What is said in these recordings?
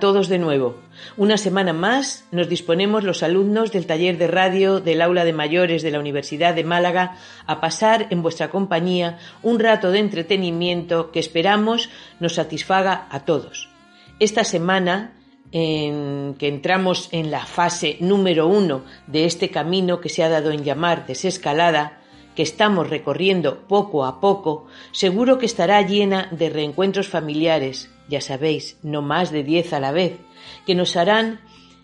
Todos de nuevo. Una semana más nos disponemos los alumnos del taller de radio del aula de mayores de la Universidad de Málaga a pasar en vuestra compañía un rato de entretenimiento que esperamos nos satisfaga a todos. Esta semana en que entramos en la fase número uno de este camino que se ha dado en llamar desescalada, que estamos recorriendo poco a poco, seguro que estará llena de reencuentros familiares, ya sabéis, no más de diez a la vez, que nos harán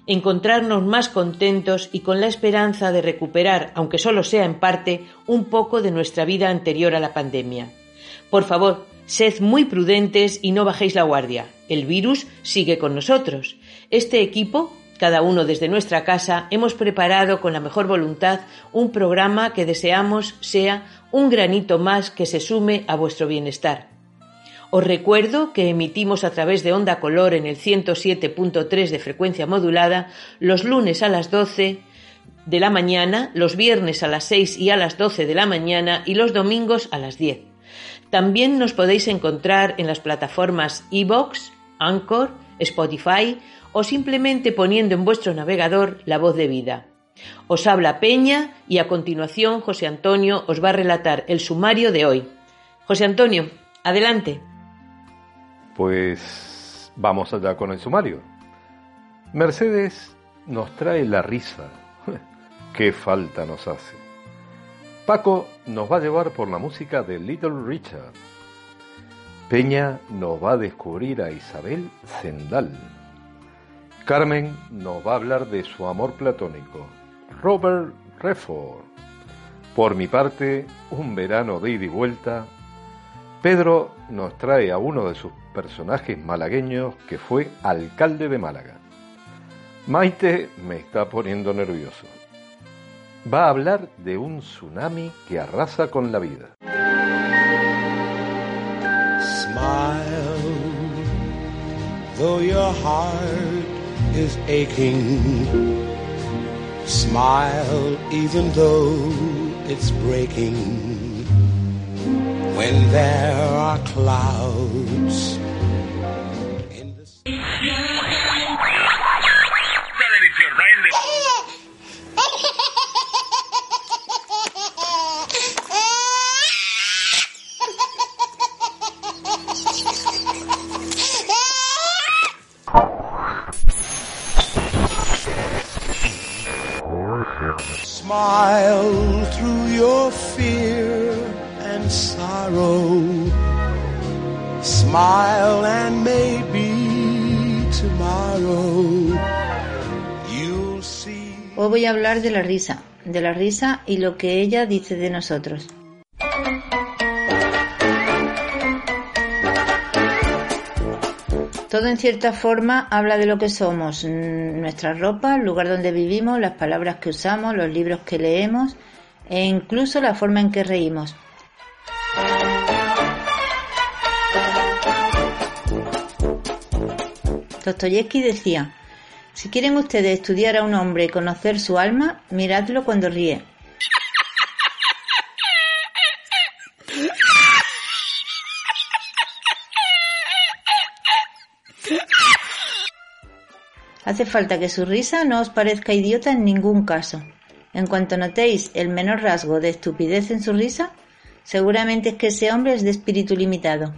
encontrarnos más contentos y con la esperanza de recuperar, aunque solo sea en parte, un poco de nuestra vida anterior a la pandemia. Por favor, sed muy prudentes y no bajéis la guardia. El virus sigue con nosotros. Este equipo cada uno desde nuestra casa, hemos preparado con la mejor voluntad un programa que deseamos sea un granito más que se sume a vuestro bienestar. Os recuerdo que emitimos a través de Onda Color en el 107.3 de frecuencia modulada los lunes a las 12 de la mañana, los viernes a las 6 y a las 12 de la mañana y los domingos a las 10. También nos podéis encontrar en las plataformas iBox, Anchor, Spotify o simplemente poniendo en vuestro navegador la voz de vida. Os habla Peña y a continuación José Antonio os va a relatar el sumario de hoy. José Antonio, adelante. Pues vamos allá con el sumario. Mercedes nos trae la risa. Qué falta nos hace. Paco nos va a llevar por la música de Little Richard. Peña nos va a descubrir a Isabel Zendal. Carmen nos va a hablar de su amor platónico, Robert Redford. Por mi parte, un verano de ida y vuelta. Pedro nos trae a uno de sus personajes malagueños que fue alcalde de Málaga. Maite me está poniendo nervioso. Va a hablar de un tsunami que arrasa con la vida. Though your heart is aching. Smile even though it's breaking. When there are clouds hablar de la risa, de la risa y lo que ella dice de nosotros. Todo en cierta forma habla de lo que somos, nuestra ropa, el lugar donde vivimos, las palabras que usamos, los libros que leemos e incluso la forma en que reímos. Dostoyevsky decía, si quieren ustedes estudiar a un hombre y conocer su alma, miradlo cuando ríe. Hace falta que su risa no os parezca idiota en ningún caso. En cuanto notéis el menor rasgo de estupidez en su risa, seguramente es que ese hombre es de espíritu limitado.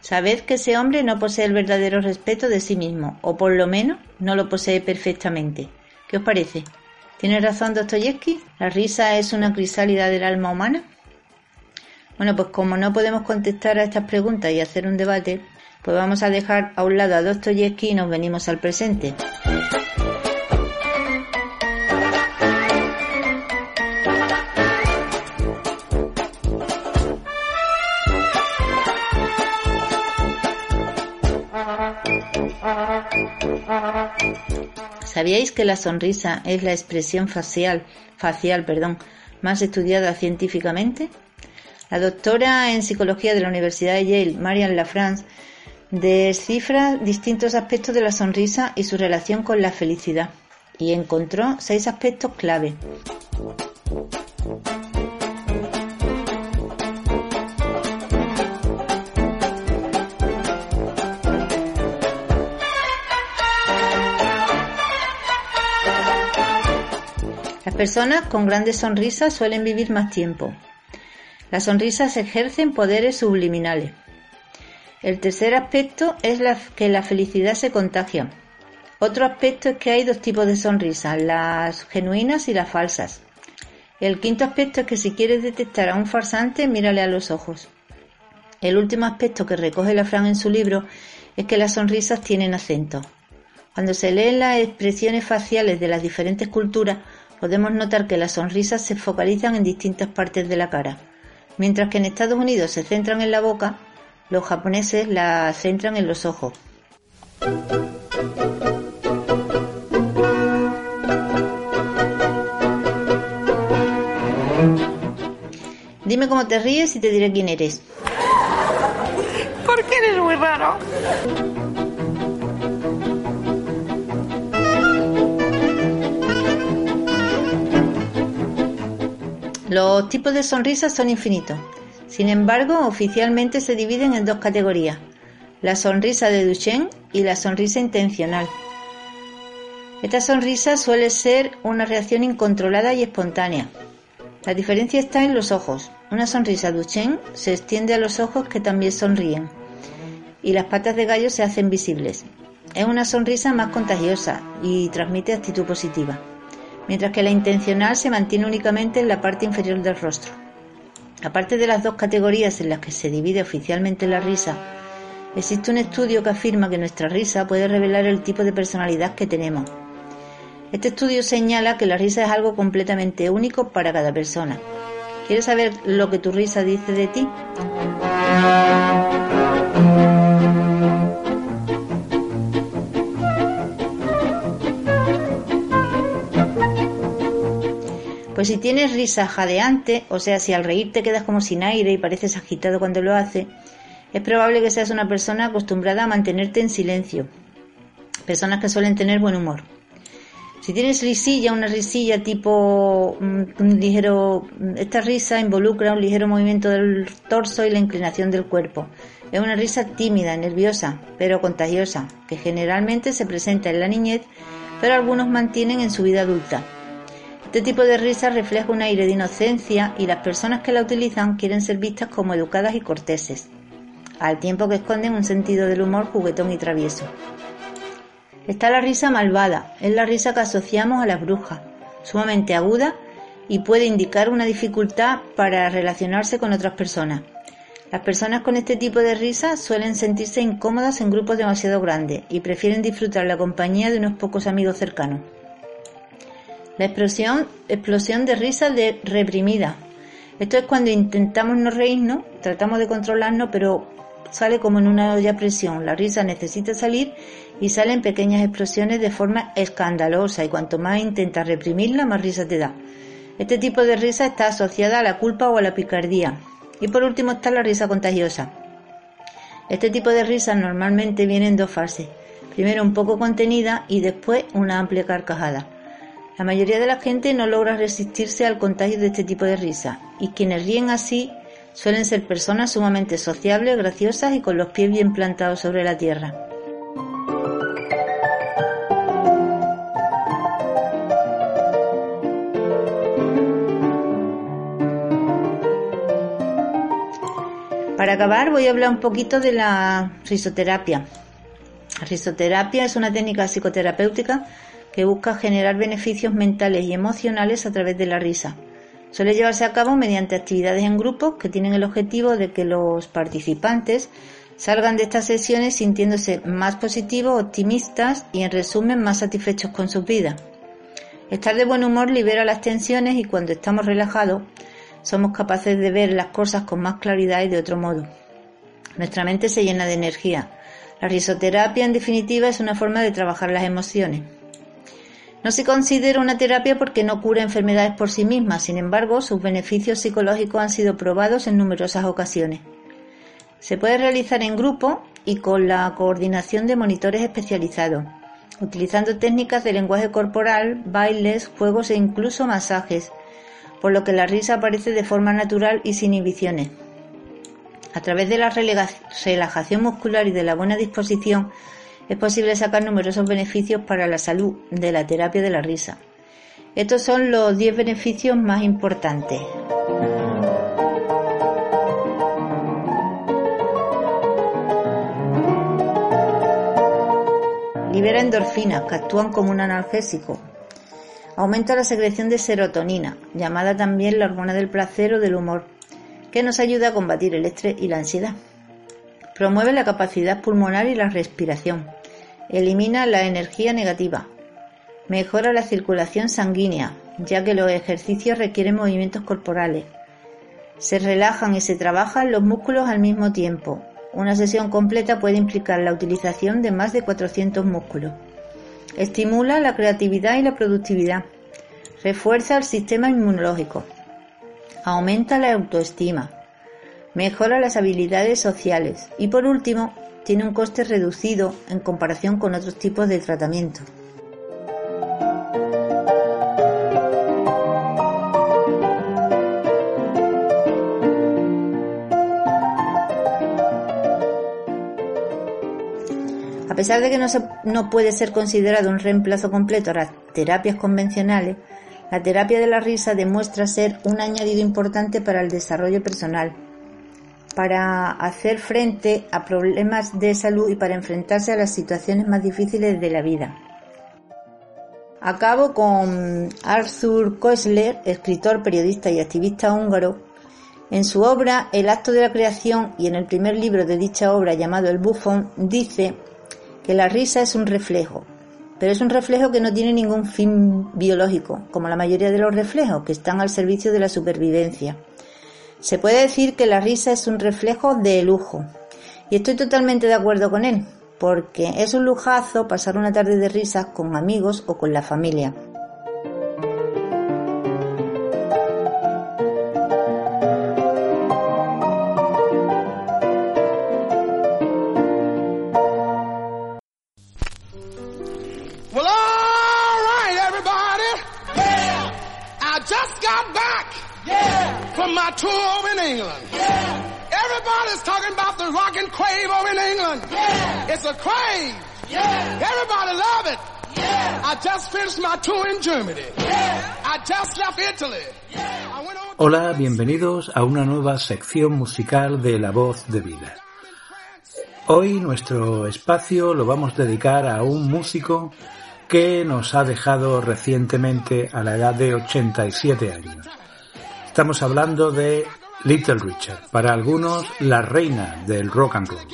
Sabed que ese hombre no posee el verdadero respeto de sí mismo, o por lo menos no lo posee perfectamente. ¿Qué os parece? ¿Tiene razón Dostoyevsky? ¿La risa es una crisálida del alma humana? Bueno, pues como no podemos contestar a estas preguntas y hacer un debate, pues vamos a dejar a un lado a Dostoyevsky y nos venimos al presente. ¿Sabíais que la sonrisa es la expresión facial, más estudiada científicamente? La doctora en psicología de la Universidad de Yale, Marian LaFrance, descifra distintos aspectos de la sonrisa y su relación con la felicidad y encontró seis aspectos clave. Personas con grandes sonrisas suelen vivir más tiempo. Las sonrisas ejercen poderes subliminales. El tercer aspecto es que la felicidad se contagia. Otro aspecto es que hay dos tipos de sonrisas, las genuinas y las falsas. El quinto aspecto es que si quieres detectar a un farsante, mírale a los ojos. El último aspecto que recoge la Fran en su libro es que las sonrisas tienen acento. Cuando se leen las expresiones faciales de las diferentes culturas, podemos notar que las sonrisas se focalizan en distintas partes de la cara. Mientras que en Estados Unidos se centran en la boca, los japoneses la centran en los ojos. Dime cómo te ríes y te diré quién eres. Porque eres muy raro. Los tipos de sonrisas son infinitos. Sin embargo, oficialmente se dividen en dos categorías, la sonrisa de Duchenne y la sonrisa intencional. Esta sonrisa suele ser una reacción incontrolada y espontánea. La diferencia está en los ojos. Una sonrisa Duchenne se extiende a los ojos que también sonríen y las patas de gallo se hacen visibles. Es una sonrisa más contagiosa y transmite actitud positiva, mientras que la intencional se mantiene únicamente en la parte inferior del rostro. Aparte de las dos categorías en las que se divide oficialmente la risa, existe un estudio que afirma que nuestra risa puede revelar el tipo de personalidad que tenemos. Este estudio señala que la risa es algo completamente único para cada persona. ¿Quieres saber lo que tu risa dice de ti? Pues si tienes risa jadeante, o sea, si al reír te quedas como sin aire y pareces agitado cuando lo hace, es probable que seas una persona acostumbrada a mantenerte en silencio. Personas que suelen tener buen humor. Si tienes risilla, una risilla tipo mm, un ligero, esta risa involucra un ligero movimiento del torso y la inclinación del cuerpo. Es una risa tímida, nerviosa, pero contagiosa, que generalmente se presenta en la niñez, pero algunos mantienen en su vida adulta. Este tipo de risa refleja un aire de inocencia y las personas que la utilizan quieren ser vistas como educadas y corteses, al tiempo que esconden un sentido del humor juguetón y travieso. Está la risa malvada, es la risa que asociamos a las brujas, sumamente aguda y puede indicar una dificultad para relacionarse con otras personas. Las personas con este tipo de risa suelen sentirse incómodas en grupos demasiado grandes y prefieren disfrutar la compañía de unos pocos amigos cercanos. La explosión, explosión de risa de reprimida. Esto es cuando intentamos no reírnos, tratamos de controlarnos, pero sale como en una olla a presión. La risa necesita salir y salen pequeñas explosiones de forma escandalosa y cuanto más intentas reprimirla, más risa te da. Este tipo de risa está asociada a la culpa o a la picardía. Y por último está la risa contagiosa. Este tipo de risa normalmente viene en dos fases. Primero un poco contenida y después una amplia carcajada. La mayoría de la gente no logra resistirse al contagio de este tipo de risa, y quienes ríen así suelen ser personas sumamente sociables, graciosas y con los pies bien plantados sobre la tierra. Para acabar voy a hablar un poquito de la risoterapia. La risoterapia es una técnica psicoterapéutica que busca generar beneficios mentales y emocionales a través de la risa. Suele llevarse a cabo mediante actividades en grupos que tienen el objetivo de que los participantes salgan de estas sesiones sintiéndose más positivos, optimistas y en resumen más satisfechos con sus vidas. Estar de buen humor libera las tensiones y cuando estamos relajados somos capaces de ver las cosas con más claridad y de otro modo. Nuestra mente se llena de energía. La risoterapia en definitiva es una forma de trabajar las emociones. No se considera una terapia porque no cura enfermedades por sí misma, sin embargo, sus beneficios psicológicos han sido probados en numerosas ocasiones. Se puede realizar en grupo y con la coordinación de monitores especializados, utilizando técnicas de lenguaje corporal, bailes, juegos e incluso masajes, por lo que la risa aparece de forma natural y sin inhibiciones. A través de la relajación muscular y de la buena disposición, es posible sacar numerosos beneficios para la salud de la terapia de la risa. Estos son los 10 beneficios más importantes. Libera endorfinas que actúan como un analgésico. Aumenta la secreción de serotonina, llamada también la hormona del placer o del humor, que nos ayuda a combatir el estrés y la ansiedad. Promueve la capacidad pulmonar y la respiración. Elimina la energía negativa. Mejora la circulación sanguínea, ya que los ejercicios requieren movimientos corporales. Se relajan y se trabajan los músculos al mismo tiempo. Una sesión completa puede implicar la utilización de más de 400 músculos. Estimula la creatividad y la productividad. Refuerza el sistema inmunológico. Aumenta la autoestima mejora las habilidades sociales y por último, tiene un coste reducido en comparación con otros tipos de tratamiento. A pesar de que no, no puede ser considerado un reemplazo completo a las terapias convencionales, la terapia de la risa demuestra ser un añadido importante para el desarrollo personal para hacer frente a problemas de salud y para enfrentarse a las situaciones más difíciles de la vida. Acabo con Arthur Koestler, escritor, periodista y activista húngaro. En su obra El acto de la creación y en el primer libro de dicha obra llamado El bufón, dice que la risa es un reflejo, pero es un reflejo que no tiene ningún fin biológico, como la mayoría de los reflejos que están al servicio de la supervivencia. Se puede decir que la risa es un reflejo de lujo. Y estoy totalmente de acuerdo con él, porque es un lujazo pasar una tarde de risas con amigos o con la familia. Hola, bienvenidos a una nueva sección musical de La Voz de Vida. Hoy nuestro espacio lo vamos a dedicar a un músico que nos ha dejado recientemente a la edad de 87 años. Estamos hablando de Little Richard, para algunos la reina del rock and roll.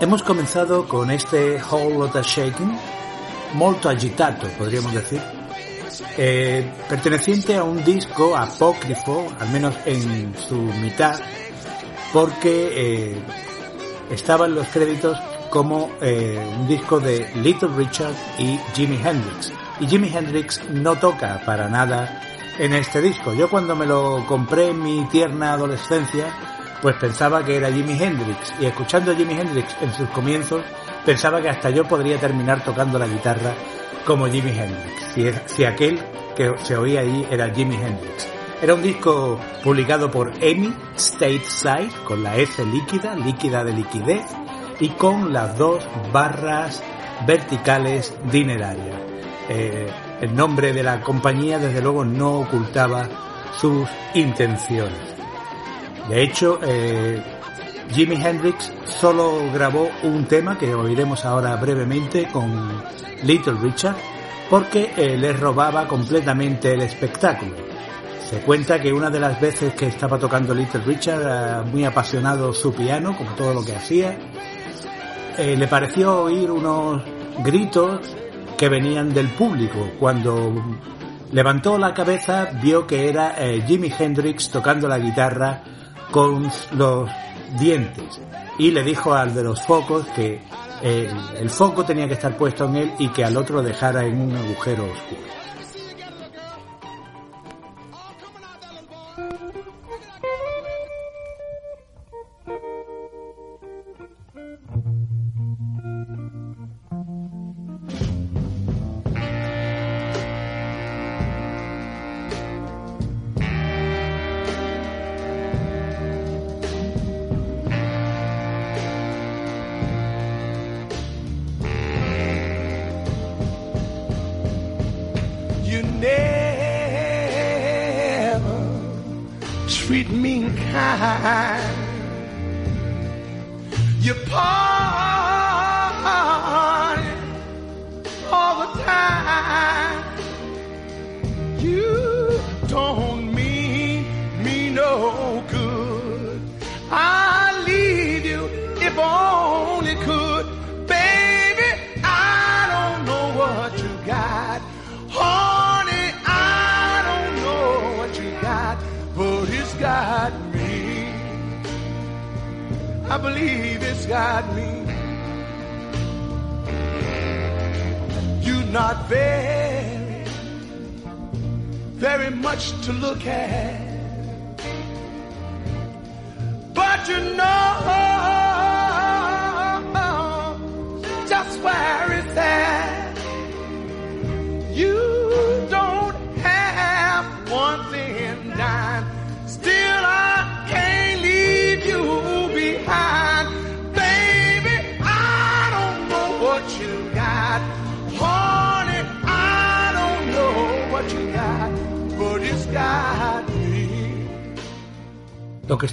Hemos comenzado con este Whole Lotta Shaking, molto agitato, podríamos decir, eh, perteneciente a un disco apócrifo, al menos en su mitad, porque eh, estaba los créditos como eh, un disco de Little Richard y Jimi Hendrix. Y Jimi Hendrix no toca para nada en este disco. Yo cuando me lo compré en mi tierna adolescencia, pues pensaba que era Jimi Hendrix y escuchando a Jimi Hendrix en sus comienzos pensaba que hasta yo podría terminar tocando la guitarra como Jimi Hendrix, si, aquel que se oía ahí era Jimi Hendrix. Era un disco publicado por EMI Stateside con la S líquida, líquida de liquidez y con las dos barras verticales dinerarias. Eh, el nombre de la compañía desde luego no ocultaba sus intenciones. De hecho, eh, Jimi Hendrix solo grabó un tema que oiremos ahora brevemente con Little Richard porque eh, le robaba completamente el espectáculo. Se cuenta que una de las veces que estaba tocando Little Richard, muy apasionado su piano, como todo lo que hacía, eh, le pareció oír unos gritos que venían del público. Cuando levantó la cabeza vio que era Jimi Hendrix tocando la guitarra con los dientes y le dijo al de los focos que el, foco tenía que estar puesto en él y que al otro dejara en un agujero oscuro.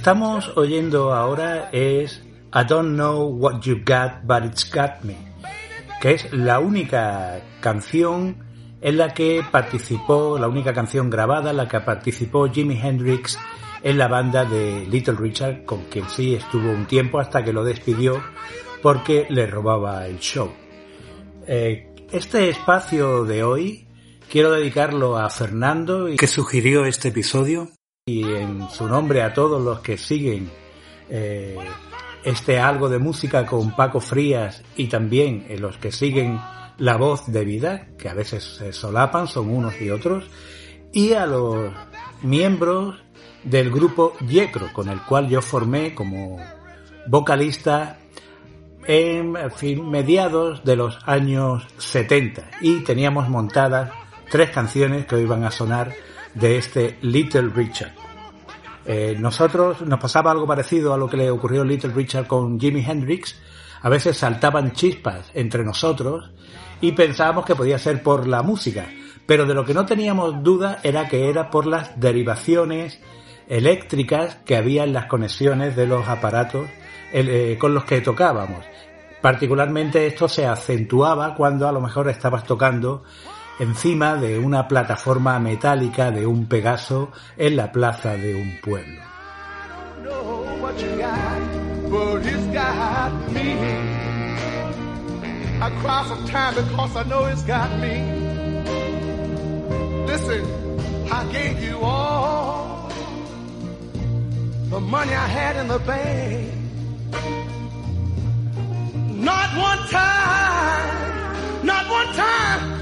Estamos oyendo ahora es I Don't Know What You Got, But It's Got Me, que es la única canción en la que participó, la única canción grabada en la que participó Jimi Hendrix en la banda de Little Richard, con quien sí estuvo un tiempo hasta que lo despidió porque le robaba el show. Eh, este espacio de hoy quiero dedicarlo a Fernando, que sugirió este episodio, y en su nombre a todos los que siguen eh, este algo de música con Paco Frías y también en los que siguen La Voz de Vida, que a veces se solapan, son unos y otros, y a los miembros del grupo Yecro, con el cual yo formé como vocalista en, en fin, mediados de los años 70 y teníamos montadas tres canciones que hoy van a sonar de este Little Richard. Eh, nosotros nos pasaba algo parecido a lo que le ocurrió a Little Richard con Jimi Hendrix. A veces saltaban chispas entre nosotros y pensábamos que podía ser por la música, pero de lo que no teníamos duda era que era por las derivaciones eléctricas que había en las conexiones de los aparatos eh, con los que tocábamos. Particularmente esto se acentuaba cuando a lo mejor estabas tocando encima de una plataforma metálica de un Pegaso en la plaza de un pueblo. The money I had in the bank. Not one time, not one time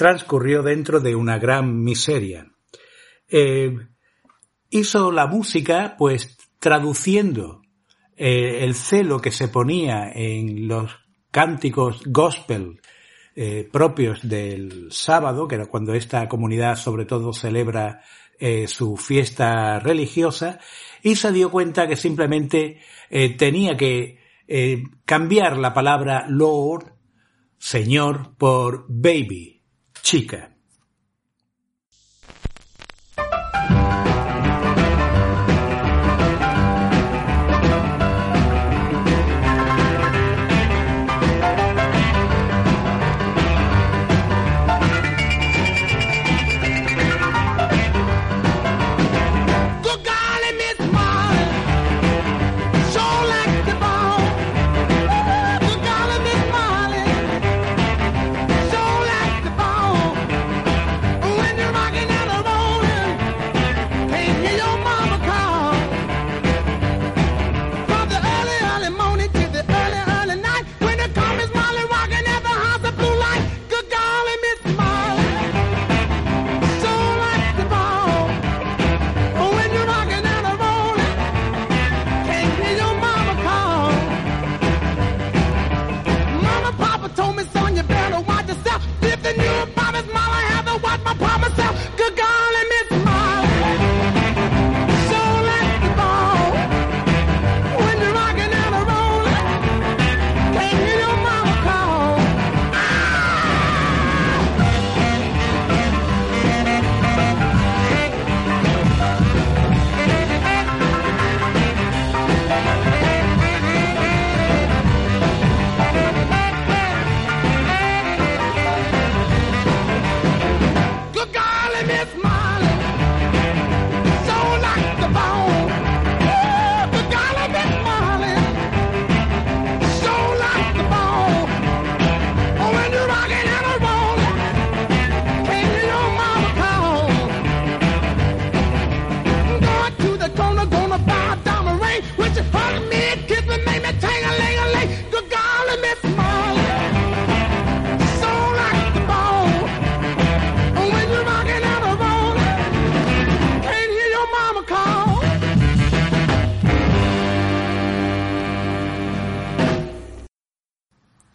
transcurrió dentro de una gran miseria. Eh, hizo la música pues traduciendo eh, el celo que se ponía en los cánticos gospel eh, propios del sábado, que era cuando esta comunidad sobre todo celebra su fiesta religiosa, y se dio cuenta que simplemente tenía que cambiar la palabra Lord, Señor, por baby, chica.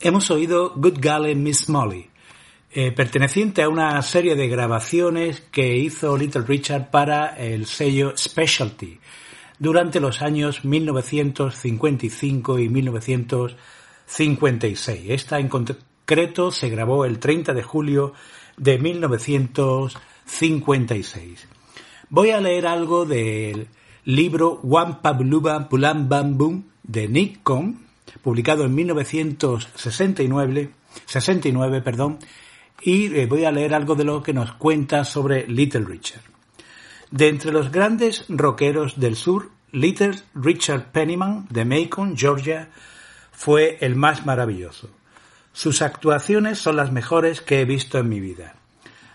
Hemos oído Good Golly Miss Molly, eh, perteneciente a una serie de grabaciones que hizo Little Richard para el sello Specialty durante los años 1955 y 1956. Esta en concreto se grabó el 30 de julio de 1956. Voy a leer algo del libro Wampabluba Pulam Bambum de Nick Cohn, publicado en 1969, 69, perdón, y eh, voy a leer algo de lo que nos cuenta sobre Little Richard. De entre los grandes rockeros del sur, Little Richard Pennyman de Macon, Georgia, fue el más maravilloso. Sus actuaciones son las mejores que he visto en mi vida.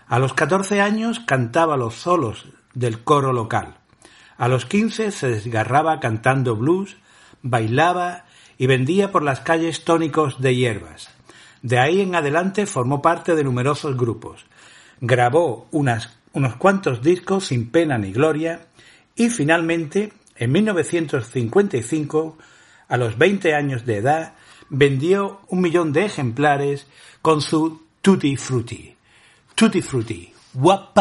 A los 14 años cantaba los solos del coro local. A los 15 se desgarraba cantando blues, bailaba y vendía por las calles tónicos de hierbas. De ahí en adelante formó parte de numerosos grupos. Grabó unos cuantos discos sin pena ni gloria y finalmente, en 1955, a los 20 años de edad, vendió un millón de ejemplares con su Tutti Frutti. Tutti Frutti. Wap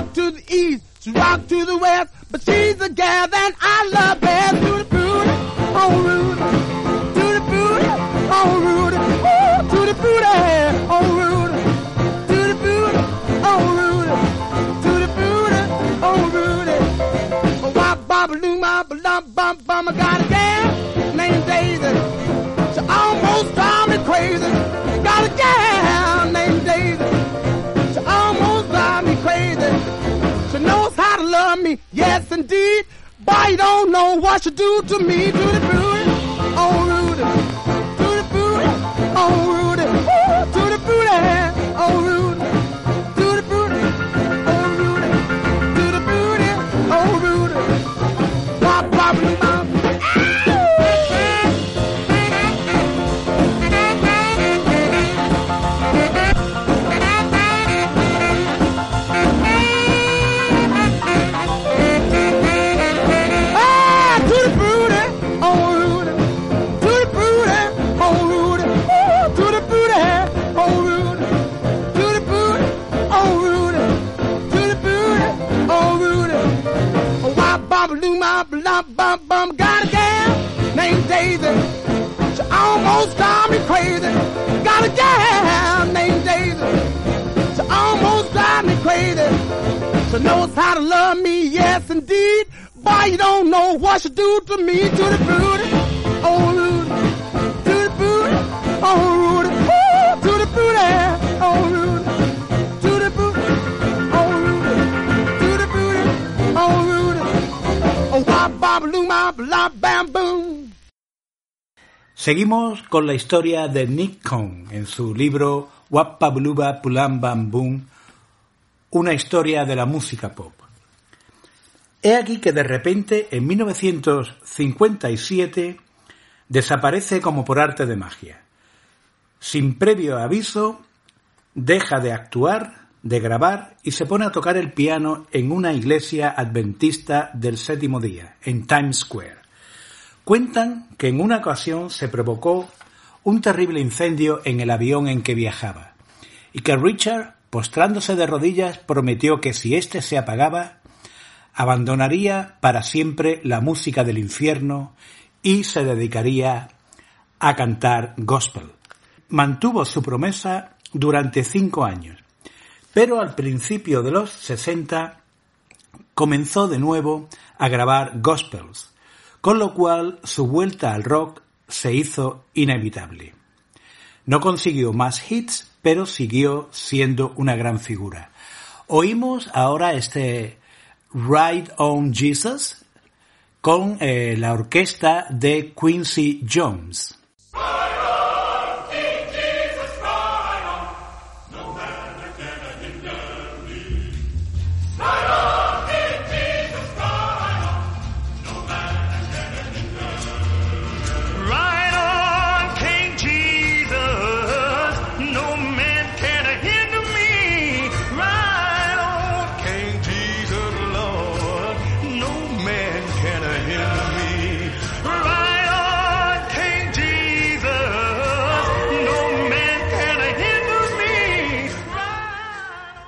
rock to the east, she rock to the west, but she's the gal that I love best. Oh Rudy, the booty, oh Rudy, Ooh, to the oh Rudy, to the oh eh, Rudy, the booty, oh Rudy. Bam, bam, bam, bam, I got a gal named Daisy. She almost drives me crazy. Got a gal named Daisy. She almost drives me crazy. She knows how to love me, yes indeed. But you don't know what she do to me. To the booty, oh Rudy. To the booty, oh Rudy. Bum, bum, bum, got a gal named Daisy. She almost drives me crazy. Got a gal named Daisy. She almost drives me crazy. She knows how to love me, yes indeed. Boy, you don't know what she do to me, to the booty. Oh, Rudy. To the booty. Oh, Rudy. Seguimos con la historia de Nick Cohn en su libro Wappa Bluba Pulam Bam Boom, una historia de la música pop. He aquí que de repente, en 1957, desaparece como por arte de magia. Sin previo aviso, deja de actuar, de grabar y se pone a tocar el piano en una iglesia adventista del séptimo día, en Times Square. Cuentan que en una ocasión se provocó un terrible incendio en el avión en que viajaba y que Richard, postrándose de rodillas, prometió que si éste se apagaba, abandonaría para siempre la música del infierno y se dedicaría a cantar gospel. Mantuvo su promesa durante cinco años, pero al principio de los 60 comenzó de nuevo a grabar gospels, con lo cual su vuelta al rock se hizo inevitable. No consiguió más hits, pero siguió siendo una gran figura. Oímos ahora este Ride on Jesus con eh, la orquesta de Quincy Jones.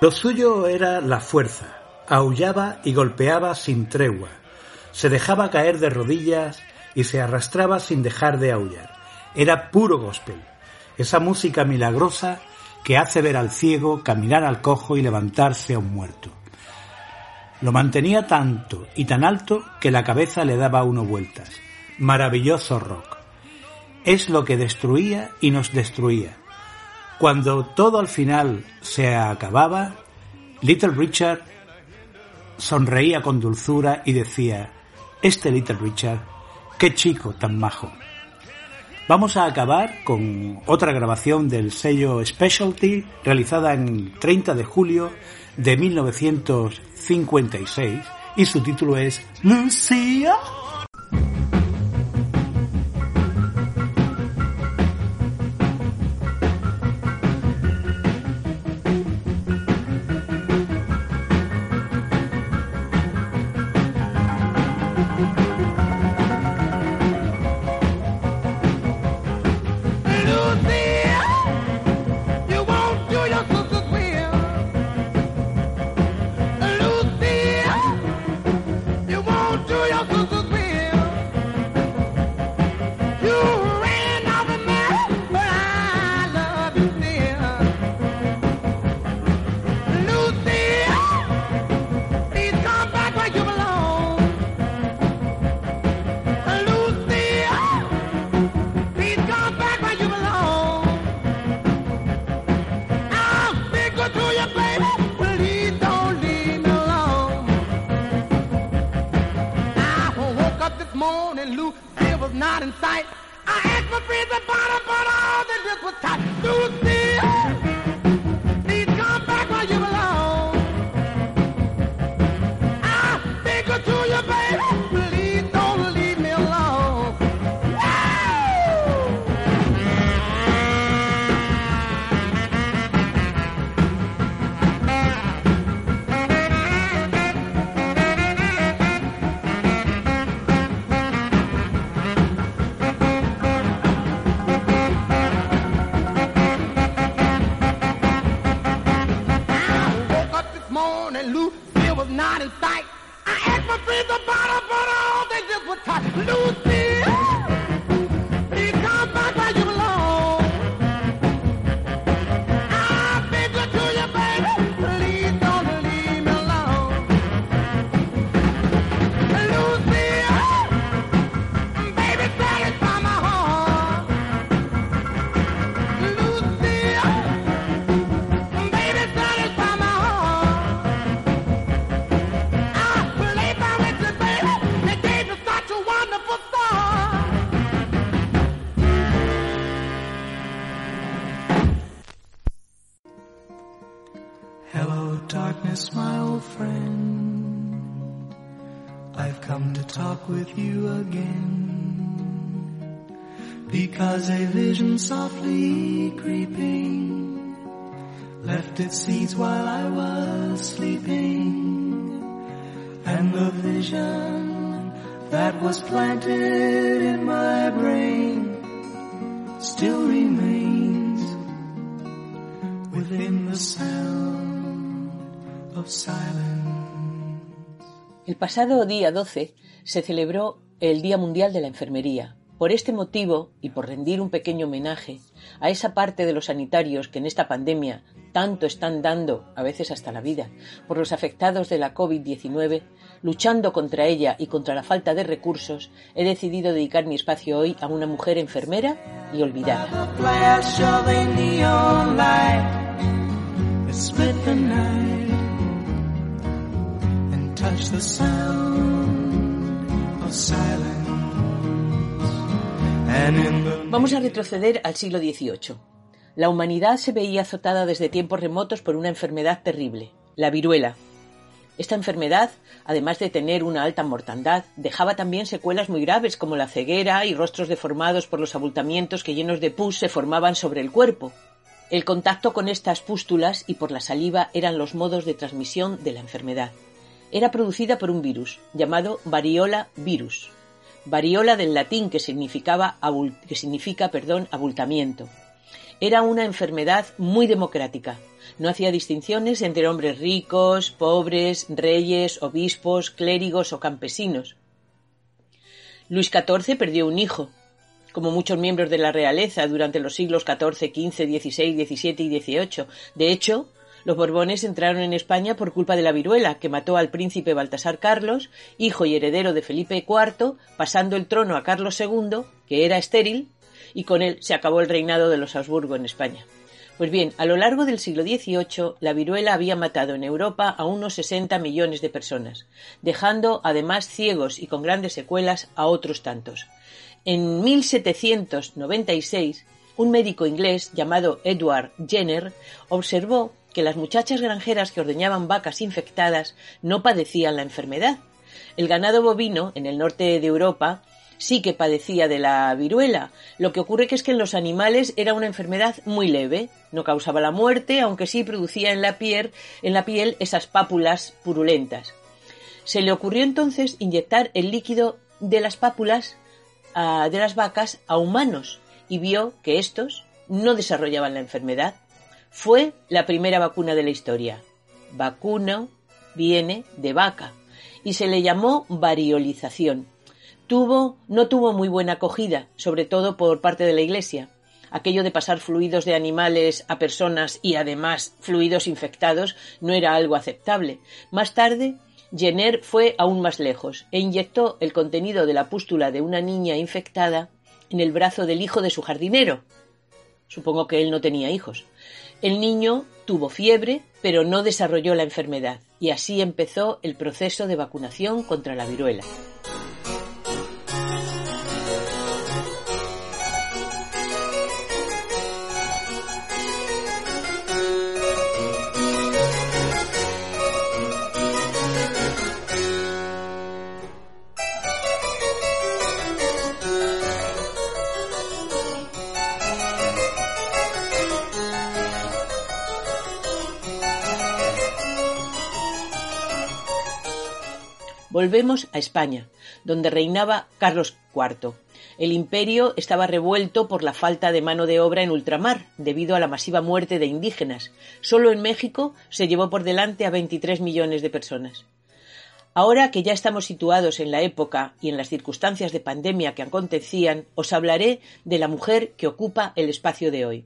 Lo suyo era la fuerza. Aullaba y golpeaba sin tregua. Se dejaba caer de rodillas y se arrastraba sin dejar de aullar. Era puro gospel. Esa música milagrosa que hace ver al ciego, caminar al cojo y levantarse a un muerto. Lo mantenía tanto y tan alto que la cabeza le daba uno vueltas. Maravilloso rock. Es lo que destruía y nos destruía. Cuando todo al final se acababa, Little Richard sonreía con dulzura y decía, este Little Richard, qué chico tan majo. Vamos a acabar con otra grabación del sello Specialty realizada en 30 de julio de 1956 y su título es Lucia. Its seeds while I was sleeping. And the vision that was planted in my brain still remains within the sound of silence. El pasado día 12 se celebró el Día Mundial de la Enfermería. Por este motivo, y por rendir un pequeño homenaje a esa parte de los sanitarios que en esta pandemia tanto están dando, a veces hasta la vida, por los afectados de la COVID-19, luchando contra ella y contra la falta de recursos, he decidido dedicar mi espacio hoy a una mujer enfermera y olvidada. Vamos a retroceder al siglo XVIII. La humanidad se veía azotada desde tiempos remotos por una enfermedad terrible, la viruela. Esta enfermedad, además de tener una alta mortandad, dejaba también secuelas muy graves como la ceguera y rostros deformados por los abultamientos que llenos de pus se formaban sobre el cuerpo. El contacto con estas pústulas y por la saliva eran los modos de transmisión de la enfermedad era producida por un virus llamado variola virus. Variola del latín que, significaba que significa perdón, abultamiento. Era una enfermedad muy democrática. No hacía distinciones entre hombres ricos, pobres, reyes, obispos, clérigos o campesinos. Luis XIV perdió un hijo, como muchos miembros de la realeza durante los siglos XIV, XV, XVI, XVII y XVIII. De hecho, los Borbones entraron en España por culpa de la viruela, que mató al príncipe Baltasar Carlos, hijo y heredero de Felipe IV, pasando el trono a Carlos II, que era estéril, y con él se acabó el reinado de los Habsburgo en España. Pues bien, a lo largo del siglo XVIII, la viruela había matado en Europa a unos 60 millones de personas, dejando además ciegos y con grandes secuelas a otros tantos. En 1796, un médico inglés llamado Edward Jenner observó que las muchachas granjeras que ordeñaban vacas infectadas no padecían la enfermedad. El ganado bovino en el norte de Europa sí que padecía de la viruela. Lo que ocurre que es que en los animales era una enfermedad muy leve, no causaba la muerte, aunque sí producía en la piel, en la piel esas pápulas purulentas. Se le ocurrió entonces inyectar el líquido de las pápulas ah, de las vacas a humanos y vio que estos no desarrollaban la enfermedad. Fue la primera vacuna de la historia. Vacuna viene de vaca y se le llamó variolización. Tuvo, no tuvo muy buena acogida, sobre todo por parte de la Iglesia. Aquello de pasar fluidos de animales a personas y además fluidos infectados no era algo aceptable. Más tarde, Jenner fue aún más lejos e inyectó el contenido de la pústula de una niña infectada en el brazo del hijo de su jardinero. Supongo que él no tenía hijos. El niño tuvo fiebre, pero no desarrolló la enfermedad, y así empezó el proceso de vacunación contra la viruela. Volvemos a España, donde reinaba Carlos IV. El imperio estaba revuelto por la falta de mano de obra en ultramar, debido a la masiva muerte de indígenas. Solo en México se llevó por delante a 23 millones de personas. Ahora que ya estamos situados en la época y en las circunstancias de pandemia que acontecían, os hablaré de la mujer que ocupa el espacio de hoy.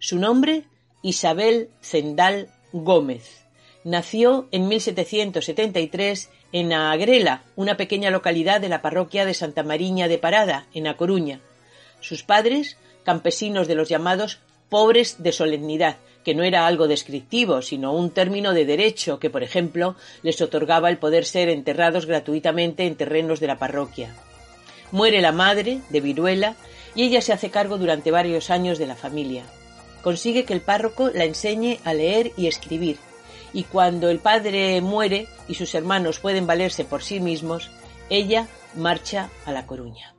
Su nombre, Isabel Zendal Gómez. Nació en 1773 en Agrela, una pequeña localidad de la parroquia de Santa Mariña de Parada, en A Coruña. Sus padres, campesinos de los llamados pobres de solemnidad, que no era algo descriptivo, sino un término de derecho que, por ejemplo, les otorgaba el poder ser enterrados gratuitamente en terrenos de la parroquia. Muere la madre, de viruela, y ella se hace cargo durante varios años de la familia. Consigue que el párroco la enseñe a leer y escribir, y cuando el padre muere y sus hermanos pueden valerse por sí mismos, ella marcha a La Coruña.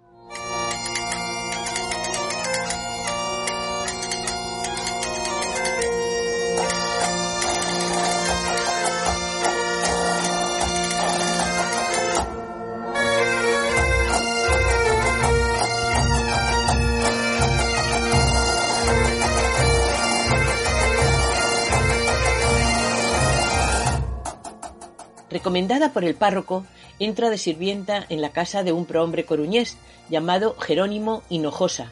Recomendada por el párroco, entra de sirvienta en la casa de un prohombre coruñés llamado Jerónimo Hinojosa.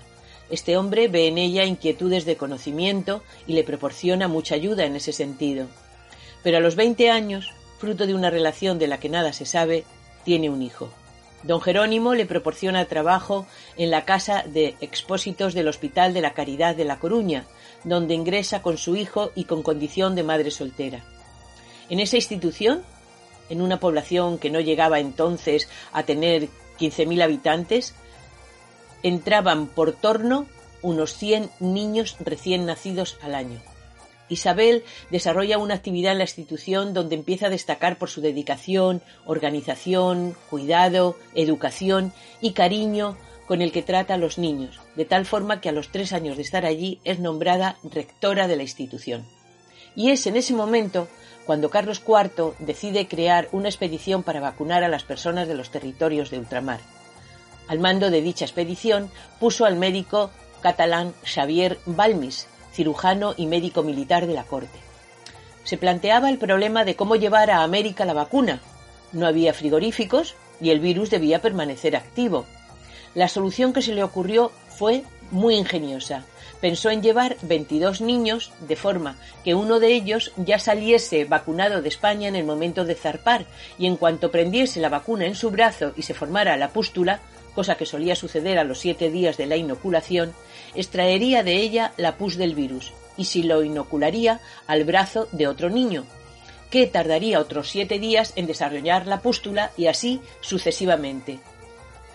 Este hombre ve en ella inquietudes de conocimiento y le proporciona mucha ayuda en ese sentido. Pero a los 20 años, fruto de una relación de la que nada se sabe, tiene un hijo. Don Jerónimo le proporciona trabajo en la casa de expósitos del Hospital de la Caridad de La Coruña, donde ingresa con su hijo y con condición de madre soltera. En esa institución en una población que no llegaba entonces a tener 15.000 habitantes, entraban por torno unos 100 niños recién nacidos al año. Isabel desarrolla una actividad en la institución donde empieza a destacar por su dedicación, organización, cuidado, educación y cariño con el que trata a los niños, de tal forma que a los tres años de estar allí es nombrada rectora de la institución. Y es en ese momento cuando Carlos IV decide crear una expedición para vacunar a las personas de los territorios de ultramar. Al mando de dicha expedición puso al médico catalán Xavier Balmis, cirujano y médico militar de la corte. Se planteaba el problema de cómo llevar a América la vacuna. No había frigoríficos y el virus debía permanecer activo. La solución que se le ocurrió fue muy ingeniosa. Pensó en llevar 22 niños de forma que uno de ellos ya saliese vacunado de España en el momento de zarpar y en cuanto prendiese la vacuna en su brazo y se formara la pústula, cosa que solía suceder a los siete días de la inoculación, extraería de ella la pus del virus y si lo inocularía al brazo de otro niño, que tardaría otros siete días en desarrollar la pústula y así sucesivamente.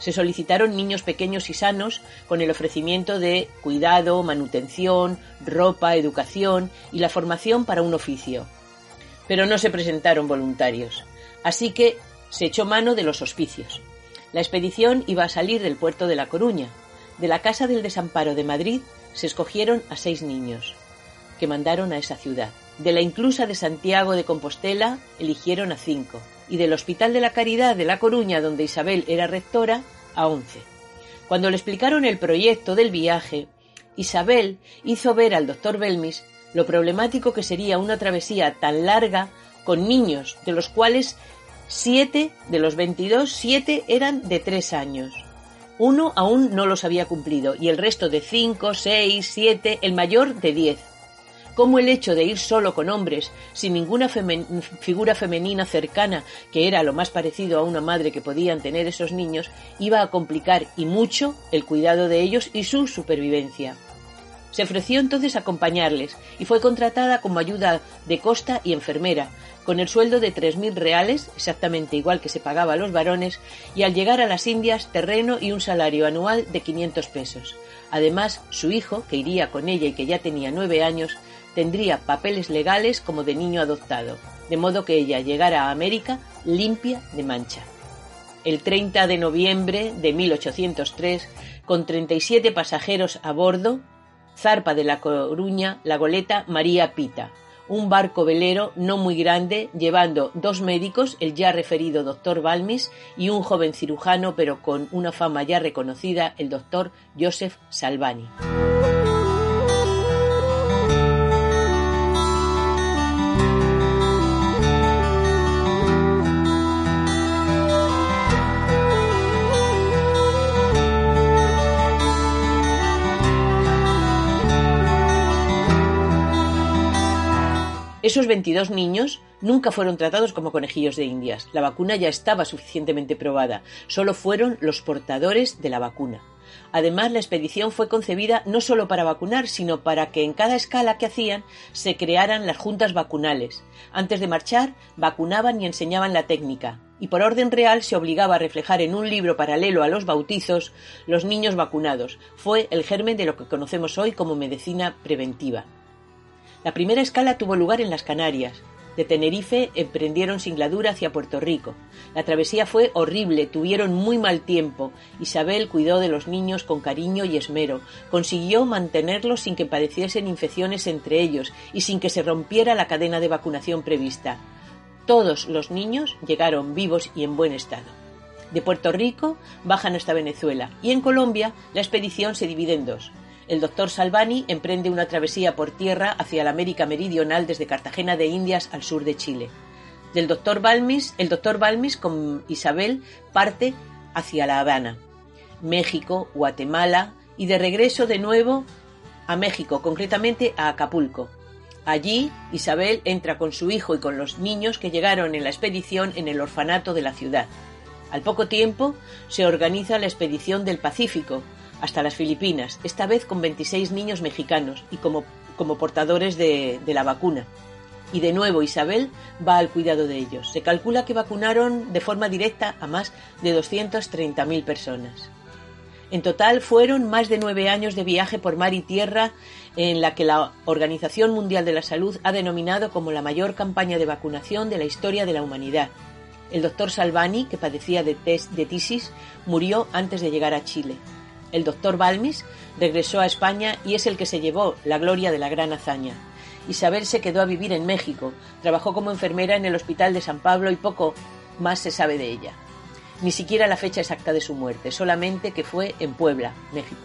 Se solicitaron niños pequeños y sanos con el ofrecimiento de cuidado, manutención, ropa, educación y la formación para un oficio. Pero no se presentaron voluntarios, así que se echó mano de los hospicios. La expedición iba a salir del puerto de La Coruña. De la Casa del Desamparo de Madrid se escogieron a seis niños, que mandaron a esa ciudad. De la inclusa de Santiago de Compostela eligieron a cinco y del Hospital de la Caridad de La Coruña, donde Isabel era rectora, a once. Cuando le explicaron el proyecto del viaje, Isabel hizo ver al doctor Belmis lo problemático que sería una travesía tan larga con niños, de los cuales siete de los veintidós, siete eran de tres años. Uno aún no los había cumplido y el resto de cinco, seis, siete, el mayor de diez cómo el hecho de ir solo con hombres, sin ninguna figura femenina cercana, que era lo más parecido a una madre que podían tener esos niños, iba a complicar y mucho el cuidado de ellos y su supervivencia. Se ofreció entonces acompañarles y fue contratada como ayuda de costa y enfermera, con el sueldo de tres mil reales, exactamente igual que se pagaba a los varones, y al llegar a las Indias terreno y un salario anual de 500 pesos. Además, su hijo, que iría con ella y que ya tenía nueve años, tendría papeles legales como de niño adoptado, de modo que ella llegara a América limpia de mancha. El 30 de noviembre de 1803, con 37 pasajeros a bordo, zarpa de La Coruña la goleta María Pita, un barco velero no muy grande, llevando dos médicos, el ya referido doctor Balmis, y un joven cirujano, pero con una fama ya reconocida, el doctor Joseph Salvani. Esos 22 niños nunca fueron tratados como conejillos de indias. La vacuna ya estaba suficientemente probada. Solo fueron los portadores de la vacuna. Además, la expedición fue concebida no solo para vacunar, sino para que en cada escala que hacían se crearan las juntas vacunales. Antes de marchar, vacunaban y enseñaban la técnica, y por orden real se obligaba a reflejar en un libro paralelo a los bautizos los niños vacunados. Fue el germen de lo que conocemos hoy como medicina preventiva. La primera escala tuvo lugar en las Canarias. De Tenerife emprendieron singladura hacia Puerto Rico. La travesía fue horrible, tuvieron muy mal tiempo. Isabel cuidó de los niños con cariño y esmero. Consiguió mantenerlos sin que padeciesen infecciones entre ellos y sin que se rompiera la cadena de vacunación prevista. Todos los niños llegaron vivos y en buen estado. De Puerto Rico bajan hasta Venezuela y en Colombia la expedición se divide en dos el doctor Salvani emprende una travesía por tierra hacia la América Meridional desde Cartagena de Indias al sur de Chile. Del doctor Balmis, el doctor Balmis con Isabel parte hacia La Habana, México, Guatemala y de regreso de nuevo a México, concretamente a Acapulco. Allí Isabel entra con su hijo y con los niños que llegaron en la expedición en el orfanato de la ciudad. Al poco tiempo se organiza la expedición del Pacífico, hasta las Filipinas, esta vez con 26 niños mexicanos y como, como portadores de, la vacuna. Y de nuevo Isabel va al cuidado de ellos. Se calcula que vacunaron de forma directa a más de 230.000 personas. En total fueron más de nueve años de viaje por mar y tierra en la que la Organización Mundial de la Salud ha denominado como la mayor campaña de vacunación de la historia de la humanidad. El doctor Salvani, que padecía de, de tisis, murió antes de llegar a Chile. El doctor Balmis regresó a España y es el que se llevó la gloria de la gran hazaña. Isabel se quedó a vivir en México, trabajó como enfermera en el Hospital de San Pablo y poco más se sabe de ella. Ni siquiera la fecha exacta de su muerte, solamente que fue en Puebla, México.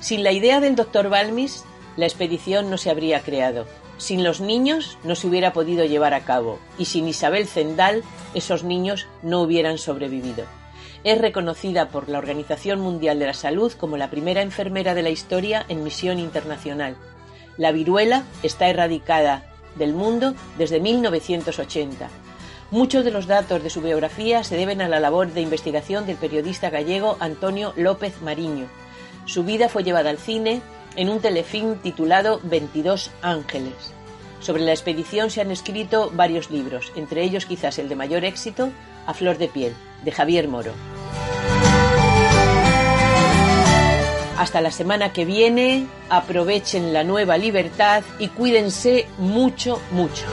Sin la idea del doctor Balmis, la expedición no se habría creado. Sin los niños no se hubiera podido llevar a cabo y sin Isabel Zendal esos niños no hubieran sobrevivido. Es reconocida por la Organización Mundial de la Salud como la primera enfermera de la historia en misión internacional. La viruela está erradicada del mundo desde 1980. Muchos de los datos de su biografía se deben a la labor de investigación del periodista gallego Antonio López Mariño. Su vida fue llevada al cine en un telefilm titulado 22 Ángeles. Sobre la expedición se han escrito varios libros, entre ellos quizás el de mayor éxito, A Flor de Piel, de Javier Moro. Hasta la semana que viene, aprovechen la nueva libertad y cuídense mucho, mucho.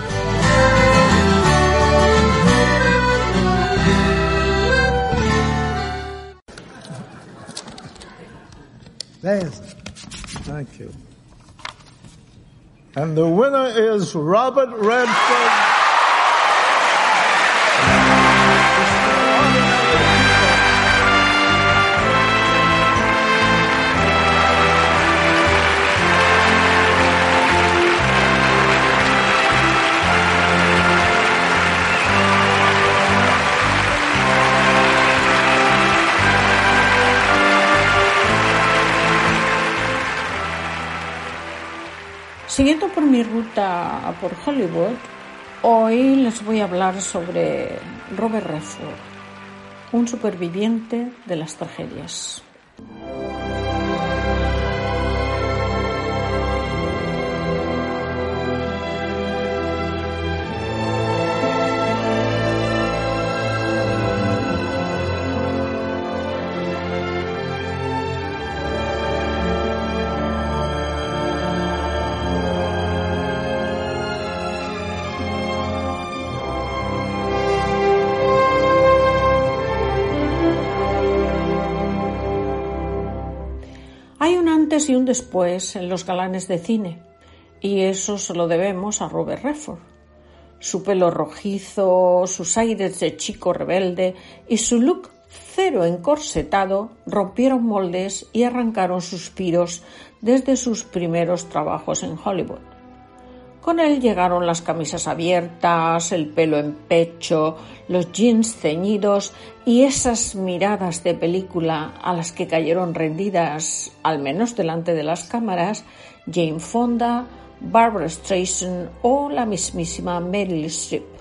Thank you. And the winner is Robert Redford. Siguiendo por mi ruta por Hollywood, hoy les voy a hablar sobre Robert Redford, un superviviente de las tragedias. Y un después en los galanes de cine, y eso se lo debemos a Robert Redford. Su pelo rojizo, sus aires de chico rebelde y su look cero encorsetado rompieron moldes y arrancaron suspiros desde sus primeros trabajos en Hollywood. Con él llegaron las camisas abiertas, el pelo en pecho, los jeans ceñidos y esas miradas de película a las que cayeron rendidas, al menos delante de las cámaras, Jane Fonda, Barbara Streisand o la mismísima Meryl Streep.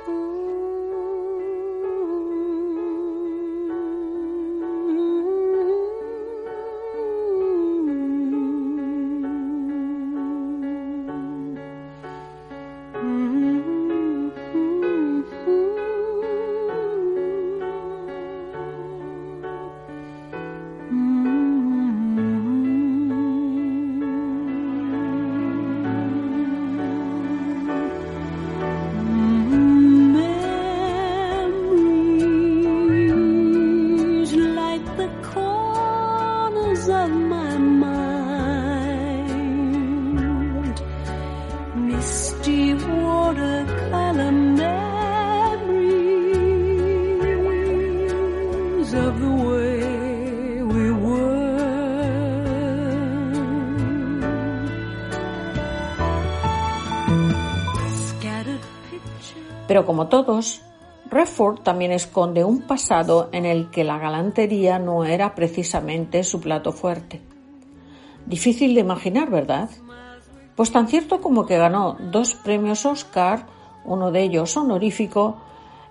Todos, Redford también esconde un pasado en el que la galantería no era precisamente su plato fuerte. Difícil de imaginar, ¿verdad? Pues tan cierto como que ganó dos premios Oscar, uno de ellos honorífico,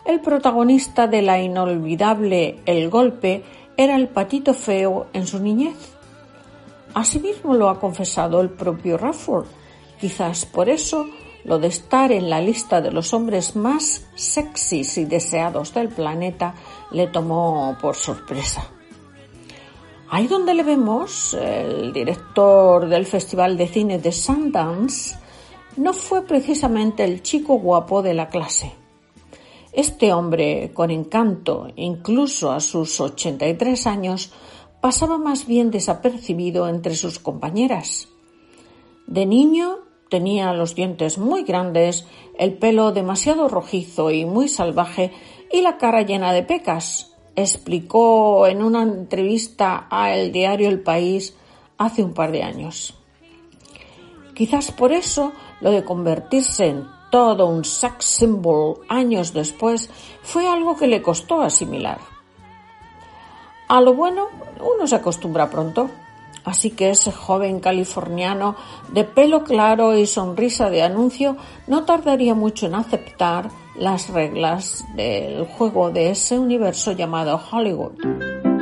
el protagonista de la inolvidable El Golpe era el patito feo en su niñez. Asimismo lo ha confesado el propio Redford. Quizás por eso lo de estar en la lista de los hombres más sexys y deseados del planeta le tomó por sorpresa. Ahí donde le vemos, el director del Festival de Cine de Sundance no fue precisamente el chico guapo de la clase. Este hombre, con encanto, incluso a sus 83 años, pasaba más bien desapercibido entre sus compañeras. De niño tenía los dientes muy grandes, el pelo demasiado rojizo y muy salvaje y la cara llena de pecas, explicó en una entrevista a el diario El País hace un par de años. Quizás por eso lo de convertirse en todo un sex symbol años después fue algo que le costó asimilar. A lo bueno uno se acostumbra pronto, así que ese joven californiano de pelo claro y sonrisa de anuncio no tardaría mucho en aceptar las reglas del juego de ese universo llamado Hollywood.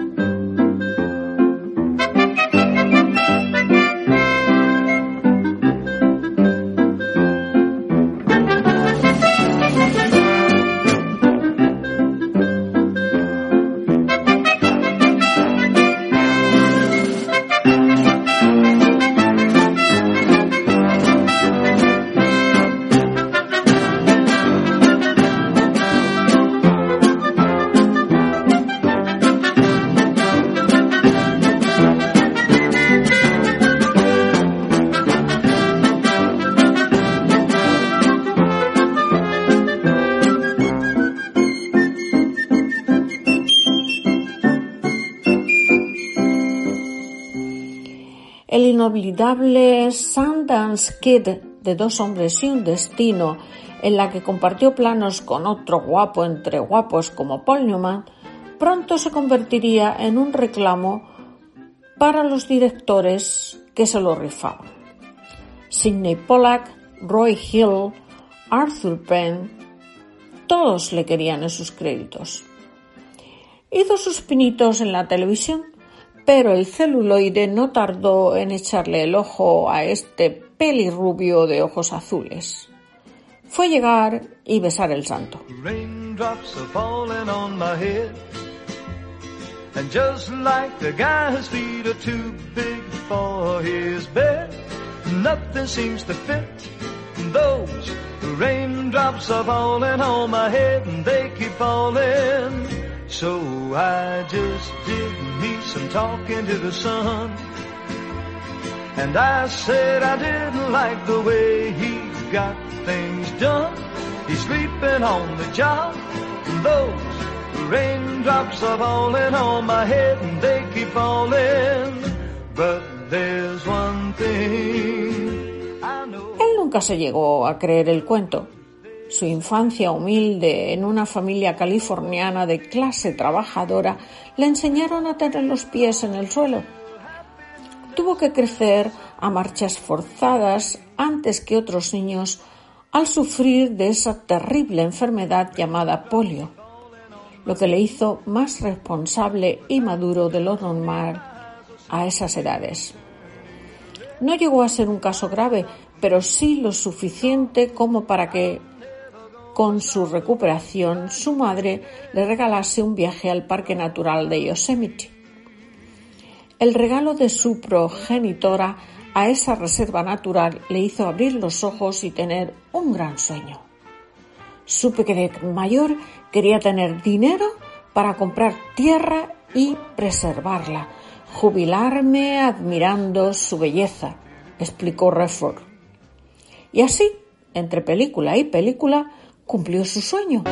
Inolvidable Sundance Kid de dos hombres y un destino, en la que compartió planos con otro guapo entre guapos como Paul Newman, pronto se convertiría en un reclamo para los directores que se lo rifaban. Sidney Pollack, Roy Hill, Arthur Penn, todos le querían en sus créditos. Hizo sus pinitos en la televisión pero el celuloide no tardó en echarle el ojo a este pelirrubio de ojos azules. Fue llegar y besar el santo. Those raindrops are falling on my head and they keep falling. So I just did me some talking to the sun. And I said I didn't like the way he got things done. He's sleeping on the job. Those raindrops are falling on my head and they keep falling. But there's one thing. Él nunca se llegó a creer el cuento su infancia humilde en una familia californiana de clase trabajadora le enseñaron a tener los pies en el suelo. Tuvo que crecer a marchas forzadas antes que otros niños al sufrir de esa terrible enfermedad llamada polio, lo que le hizo más responsable y maduro de lo normal a esas edades. No llegó a ser un caso grave, pero sí lo suficiente como para que con su recuperación, su madre le regalase un viaje al Parque Natural de Yosemite. El regalo de su progenitora a esa reserva natural le hizo abrir los ojos y tener un gran sueño. Supe que de mayor quería tener dinero para comprar tierra y preservarla, jubilarme admirando su belleza, explicó Redford. Y así, entre película y película, cumplió su sueño.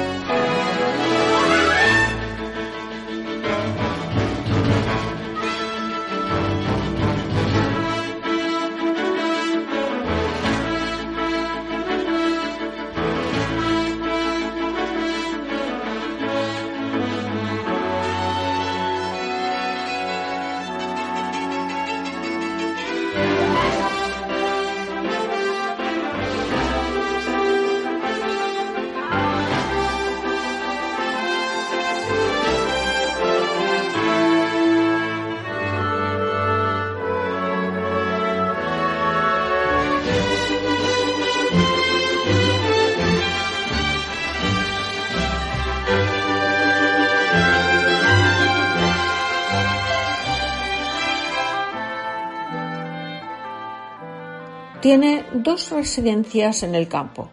Tiene dos residencias en el campo,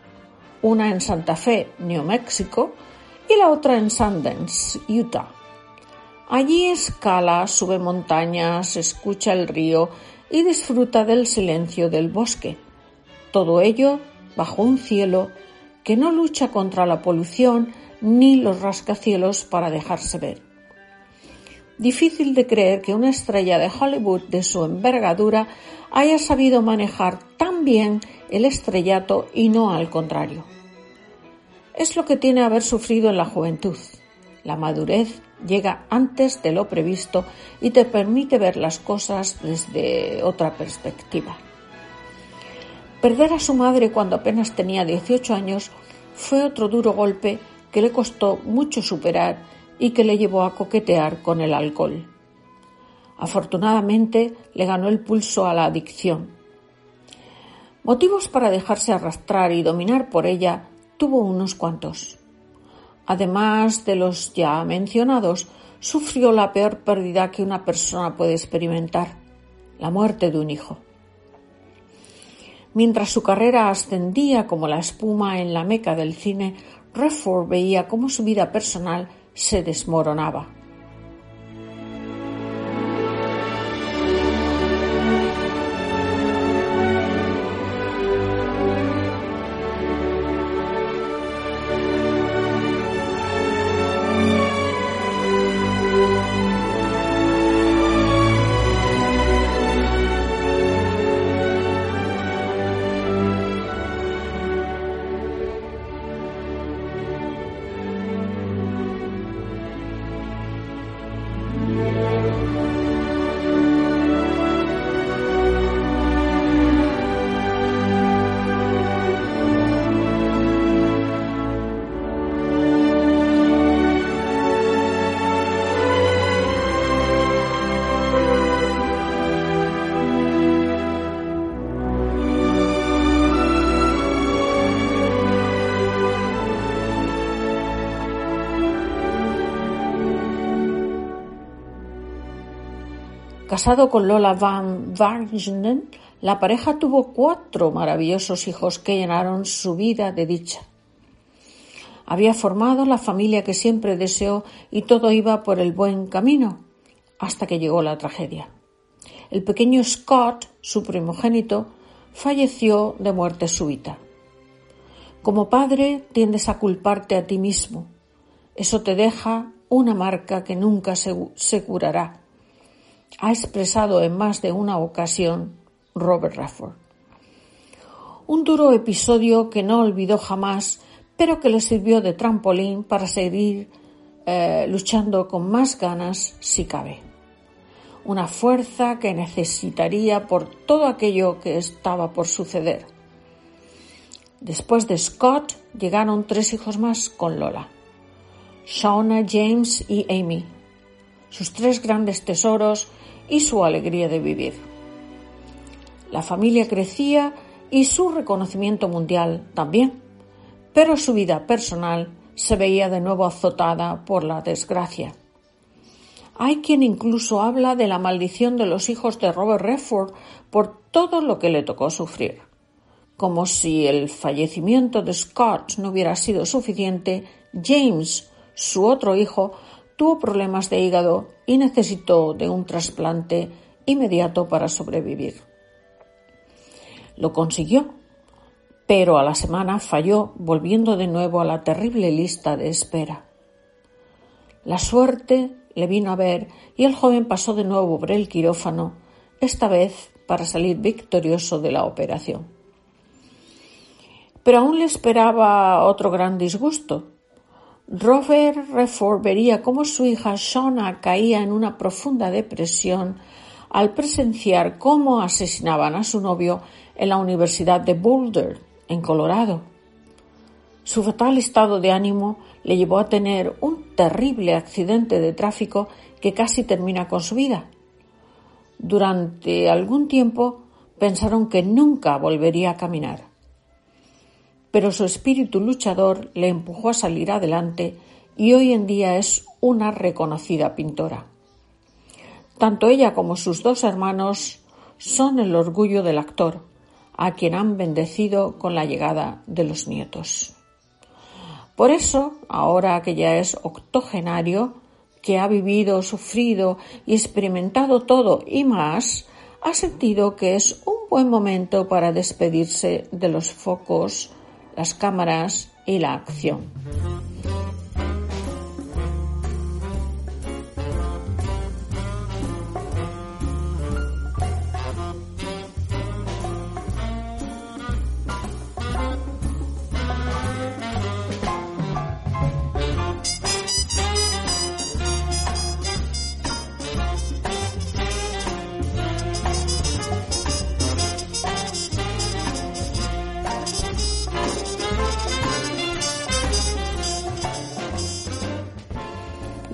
una en Santa Fe, New Mexico, y la otra en Sundance, Utah. Allí escala, sube montañas, escucha el río y disfruta del silencio del bosque. Todo ello bajo un cielo que no lucha contra la polución ni los rascacielos para dejarse ver. Difícil de creer que una estrella de Hollywood de su envergadura haya sabido manejar tan bien el estrellato y no al contrario. Es lo que tiene haber sufrido en la juventud. La madurez llega antes de lo previsto y te permite ver las cosas desde otra perspectiva. Perder a su madre cuando apenas tenía 18 años fue otro duro golpe que le costó mucho superar y que le llevó a coquetear con el alcohol. Afortunadamente le ganó el pulso a la adicción. Motivos para dejarse arrastrar y dominar por ella tuvo unos cuantos. Además de los ya mencionados, sufrió la peor pérdida que una persona puede experimentar, la muerte de un hijo. Mientras su carrera ascendía como la espuma en la meca del cine, Redford veía cómo su vida personal se desmoronaba. Casado con Lola Van Wagenen, la pareja tuvo cuatro maravillosos hijos que llenaron su vida de dicha. Había formado la familia que siempre deseó y todo iba por el buen camino, hasta que llegó la tragedia. El pequeño Scott, su primogénito, falleció de muerte súbita. Como padre tiendes a culparte a ti mismo. Eso te deja una marca que nunca se, curará ha expresado en más de una ocasión Robert Rafford. Un duro episodio que no olvidó jamás, pero que le sirvió de trampolín para seguir eh, luchando con más ganas si cabe. Una fuerza que necesitaría por todo aquello que estaba por suceder. Después de Scott llegaron tres hijos más con Lola. Shauna, James y Amy. Sus tres grandes tesoros y su alegría de vivir. La familia crecía y su reconocimiento mundial también, pero su vida personal se veía de nuevo azotada por la desgracia. Hay quien incluso habla de la maldición de los hijos de Robert Redford por todo lo que le tocó sufrir. Como si el fallecimiento de Scott no hubiera sido suficiente, James, su otro hijo, tuvo problemas de hígado y necesitó de un trasplante inmediato para sobrevivir. Lo consiguió, pero a la semana falló volviendo de nuevo a la terrible lista de espera. La suerte le vino a ver y el joven pasó de nuevo por el quirófano, esta vez para salir victorioso de la operación. Pero aún le esperaba otro gran disgusto, Robert Redford vería cómo su hija Shona caía en una profunda depresión al presenciar cómo asesinaban a su novio en la Universidad de Boulder, en Colorado. Su fatal estado de ánimo le llevó a tener un terrible accidente de tráfico que casi termina con su vida. Durante algún tiempo pensaron que nunca volvería a caminar pero su espíritu luchador le empujó a salir adelante y hoy en día es una reconocida pintora. Tanto ella como sus dos hermanos son el orgullo del actor, a quien han bendecido con la llegada de los nietos. Por eso, ahora que ya es octogenario, que ha vivido, sufrido y experimentado todo y más, ha sentido que es un buen momento para despedirse de los focos las cámaras y la acción.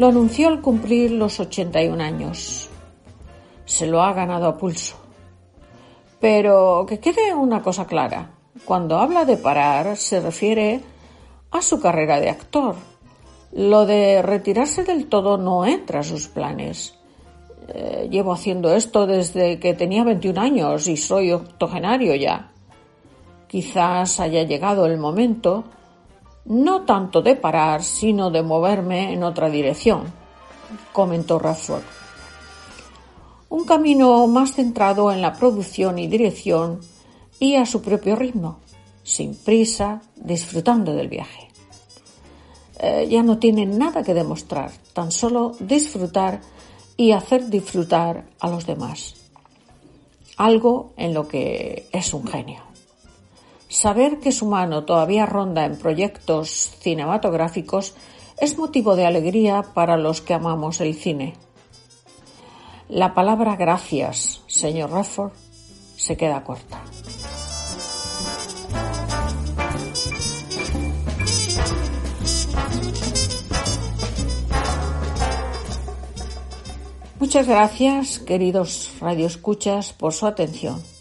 Lo anunció al cumplir los 81 años. Se lo ha ganado a pulso. Pero que quede una cosa clara. Cuando habla de parar se refiere a su carrera de actor. Lo de retirarse del todo no entra a sus planes. Eh, llevo haciendo esto desde que tenía 21 años y soy octogenario ya. Quizás haya llegado el momento no tanto de parar, sino de moverme en otra dirección, comentó Radford. Un camino más centrado en la producción y dirección y a su propio ritmo, sin prisa, disfrutando del viaje. Eh, ya no tiene nada que demostrar, tan solo disfrutar y hacer disfrutar a los demás. Algo en lo que es un genio. Saber que su mano todavía ronda en proyectos cinematográficos es motivo de alegría para los que amamos el cine. La palabra gracias, señor Redford, se queda corta. Muchas gracias, queridos radioescuchas, por su atención.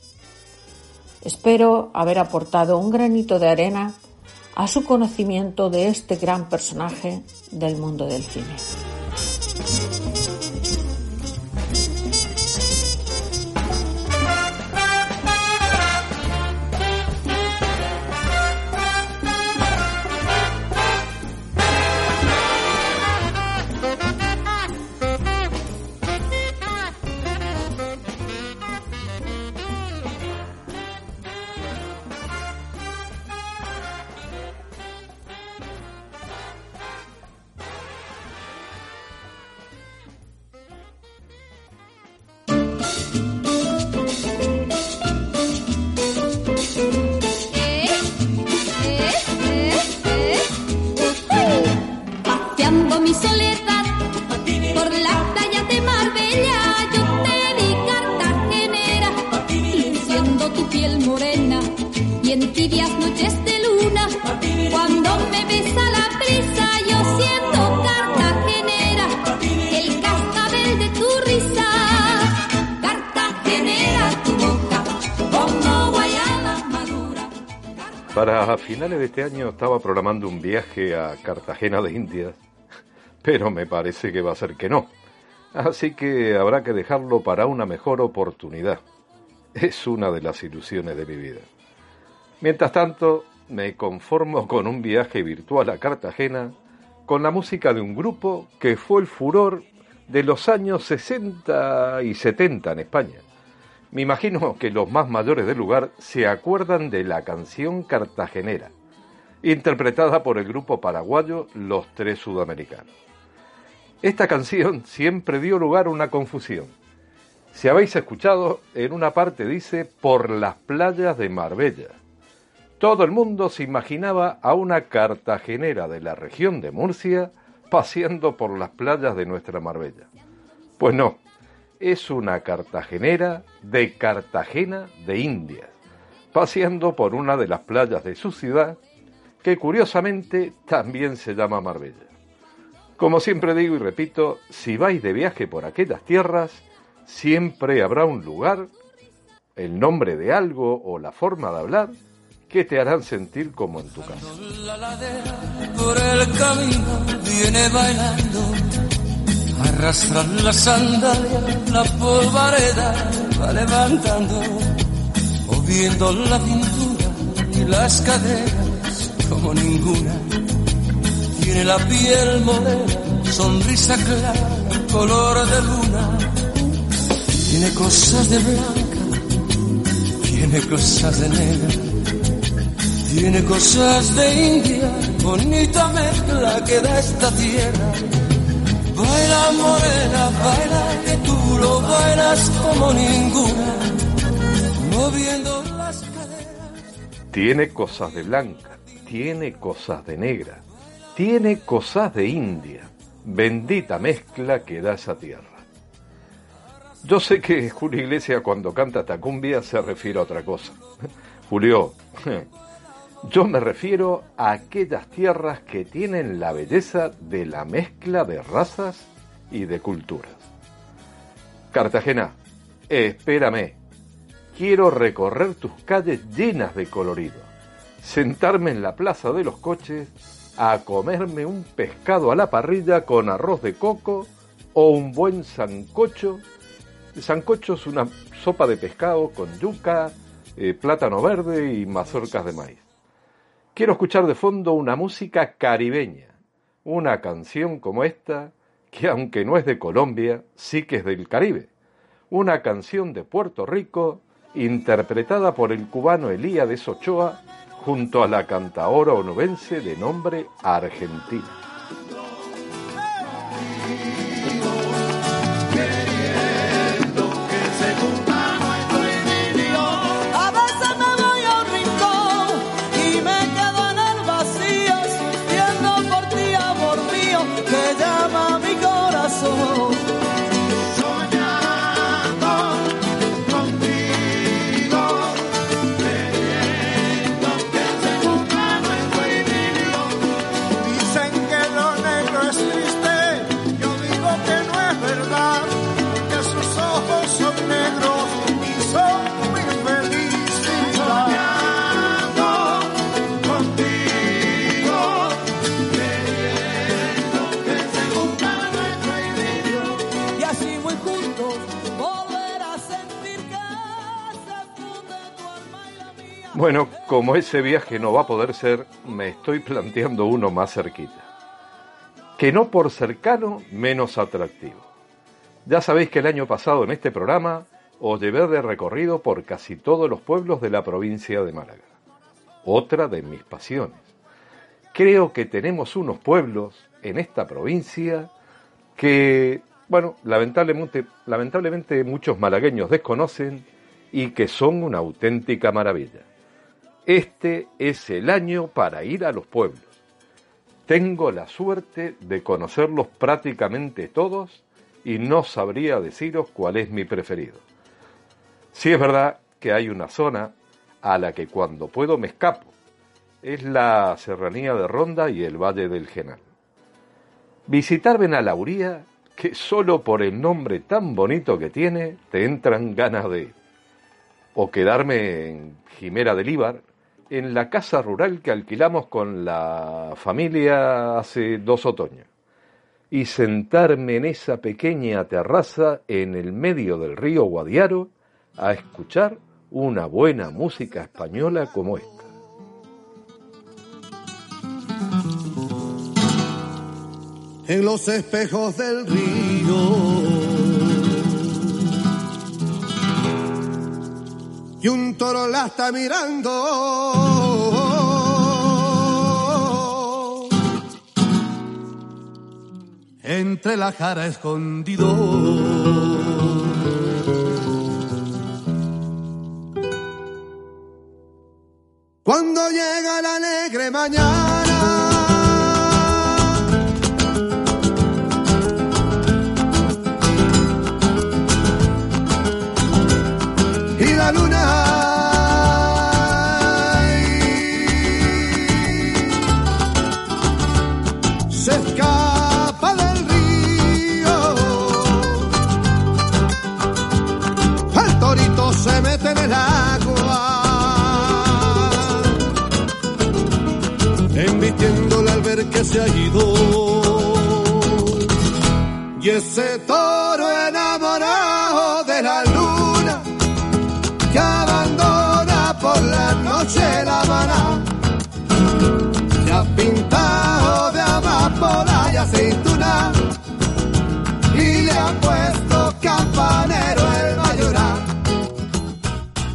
Espero haber aportado un granito de arena a su conocimiento de este gran personaje del mundo del cine. Cartagena de Indias, pero me parece que va a ser que no. Así que habrá que dejarlo para una mejor oportunidad. Es una de las ilusiones de mi vida. Mientras tanto, me conformo con un viaje virtual a Cartagena con la música de un grupo que fue el furor de los años 60 y 70 en España. Me imagino que los más mayores del lugar se acuerdan de la canción cartagenera, interpretada por el grupo paraguayo Los Tres Sudamericanos. Esta canción siempre dio lugar a una confusión. Si habéis escuchado, en una parte dice por las playas de Marbella. Todo el mundo se imaginaba a una cartagenera de la región de Murcia paseando por las playas de nuestra Marbella. Pues no, es una cartagenera de Cartagena de Indias, paseando por una de las playas de su ciudad, que curiosamente también se llama Marbella. Como siempre digo y repito, si vais de viaje por aquellas tierras, siempre habrá un lugar, el nombre de algo o la forma de hablar que te harán sentir como en tu casa. Por el camino viene bailando Arrastran la sandalia, la polvareda va levantando, moviendo la cintura y las caderas ninguna. Tiene la piel morena, sonrisa clara, color de luna. Tiene cosas de blanca, tiene cosas de negra. Tiene cosas de India, bonita mezcla que da esta tierra Baila morena, baila que tú lo bailas como ninguna, moviendo las caderas. Tiene cosas de blanca, tiene cosas de negra, tiene cosas de India. Bendita mezcla que da esa tierra. Yo sé que Julio Iglesias cuando canta esta cumbia se refiere a otra cosa. Julio, Yo me refiero a aquellas tierras que tienen la belleza de la mezcla de razas y de culturas. Cartagena, espérame. Quiero recorrer tus calles llenas de colorido, sentarme en la plaza de los coches a comerme un pescado a la parrilla con arroz de coco o un buen sancocho. El sancocho es una sopa de pescado con yuca, eh, plátano verde y mazorcas de maíz. Quiero escuchar de fondo una música caribeña, una canción como esta, que aunque no es de Colombia, sí que es del Caribe. Una canción de Puerto Rico, interpretada por el cubano Elías Ochoa, junto a la cantaora onubense de nombre Argentina. Bueno, como ese viaje no va a poder ser, me estoy planteando uno más cerquita. Que no por cercano, menos atractivo. Ya sabéis que el año pasado en este programa os llevé de recorrido por casi todos los pueblos de la provincia de Málaga. Otra de mis pasiones. Creo que tenemos unos pueblos en esta provincia que, bueno, lamentablemente, lamentablemente muchos malagueños desconocen y que son una auténtica maravilla. Este es el año para ir a los pueblos. Tengo la suerte de conocerlos prácticamente todos y no sabría deciros cuál es mi preferido. Sí es verdad que hay una zona a la que cuando puedo me escapo. Es la serranía de Ronda y el Valle del Genal. Visitar Benalauría, que solo por el nombre tan bonito que tiene te entran ganas de... O quedarme en Jimera del Íbar, en la casa rural que alquilamos con la familia hace dos otoños y sentarme en esa pequeña terraza en el medio del río Guadiaro a escuchar una buena música española como esta. En los espejos del río y un toro la está mirando. Entre la jara escondido. Cuando llega la alegre mañana. Y ese toro enamorado de la luna que abandona por la noche la maná. Ha pintado de amapola y aceituna y le ha puesto campanero el mayoral.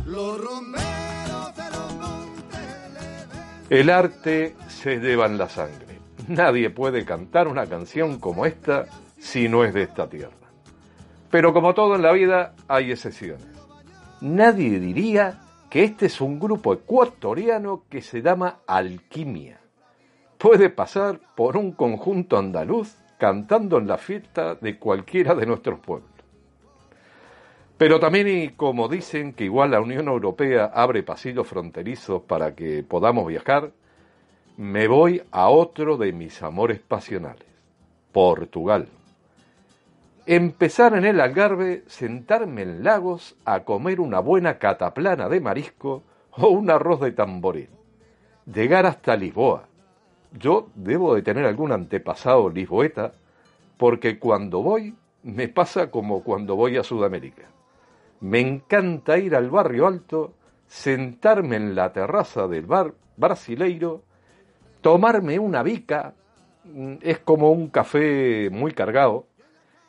Los romeros de los montes El arte se lleva en la sangre. Nadie puede cantar una canción como esta si no es de esta tierra. Pero como todo en la vida, hay excepciones. Nadie diría que este es un grupo ecuatoriano que se llama Alquimia. Puede pasar por un conjunto andaluz cantando en la fiesta de cualquiera de nuestros pueblos. Pero también, y como dicen que igual la Unión Europea abre pasillos fronterizos para que podamos viajar, me voy a otro de mis amores pasionales, Portugal. Empezar en el Algarve, sentarme en Lagos a comer una buena cataplana de marisco o un arroz de tamboril. Llegar hasta Lisboa. Yo debo de tener algún antepasado lisboeta porque cuando voy me pasa como cuando voy a Sudamérica. Me encanta ir al barrio alto, sentarme en la terraza del bar brasileiro, tomarme una bica, mm, es como un café muy cargado,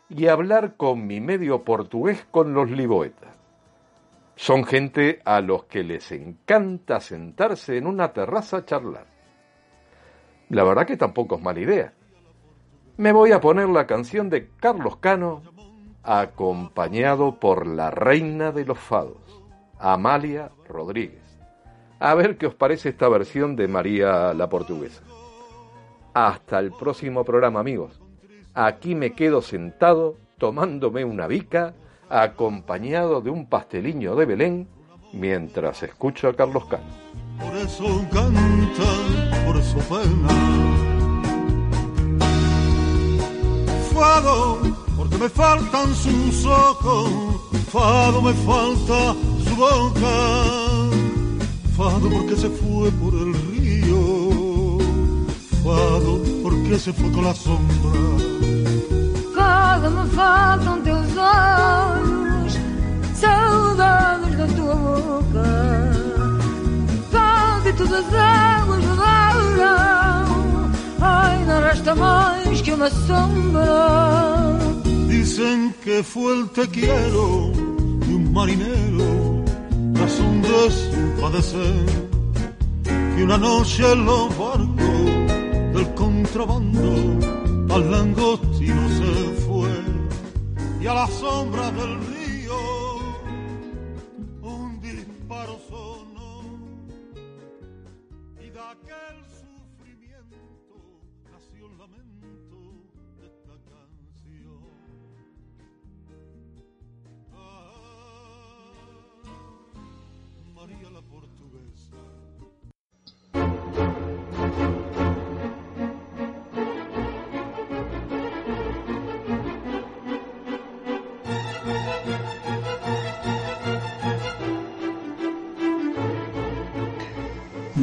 y hablar con mi medio portugués con los liboetas. Son gente a los que les encanta sentarse en una terraza a charlar. La verdad que tampoco es mala idea. Me voy a poner la canción de Carlos Cano, acompañado por la reina de los fados, Amalia Rodríguez. A ver qué os parece esta versión de María la Portuguesa. Hasta el próximo programa, amigos. Aquí me quedo sentado tomándome una bica acompañado de un pasteliño de Belén mientras escucho a Carlos Cano. Por eso canta, por eso pena. Fado, porque me faltan sus ojos. Fado, me falta su boca. Fado, porque se fue por el río. Fado, porque se con la sombra fado me faltam teus olhos, saudades da tua boca. Fado e todas as águas rodaram, ai, não resta mais que uma sombra. Dicen que fue el te quiero de un marinero, razón de su padecer, que una noche en los barcos del contrabando al langostino se fue. Y a la sombra del río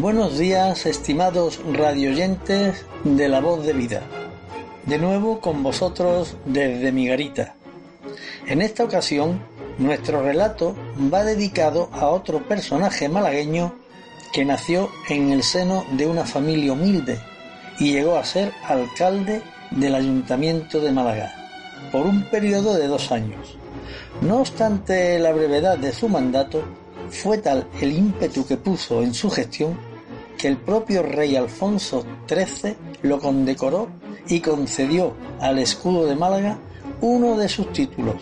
Buenos días, estimados radioyentes de La Voz de Vida. De nuevo con vosotros desde mi garita. En esta ocasión, nuestro relato va dedicado a otro personaje malagueño que nació en el seno de una familia humilde y llegó a ser alcalde del Ayuntamiento de Málaga por un periodo de dos años. No obstante la brevedad de su mandato, fue tal el ímpetu que puso en su gestión que el propio rey Alfonso XIII lo condecoró y concedió al escudo de Málaga uno de sus títulos.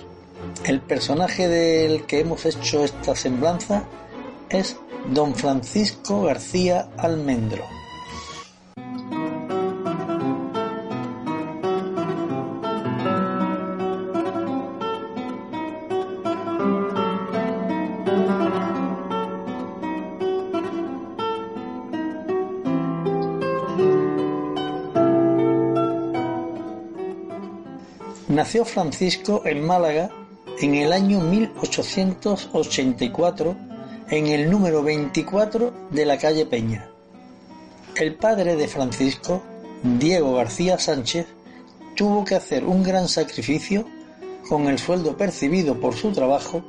El personaje del que hemos hecho esta semblanza es don Francisco García Almendro. Nació Francisco en Málaga en el año 1884 en el número 24 de la calle Peña. El padre de Francisco, Diego García Sánchez, tuvo que hacer un gran sacrificio con el sueldo percibido por su trabajo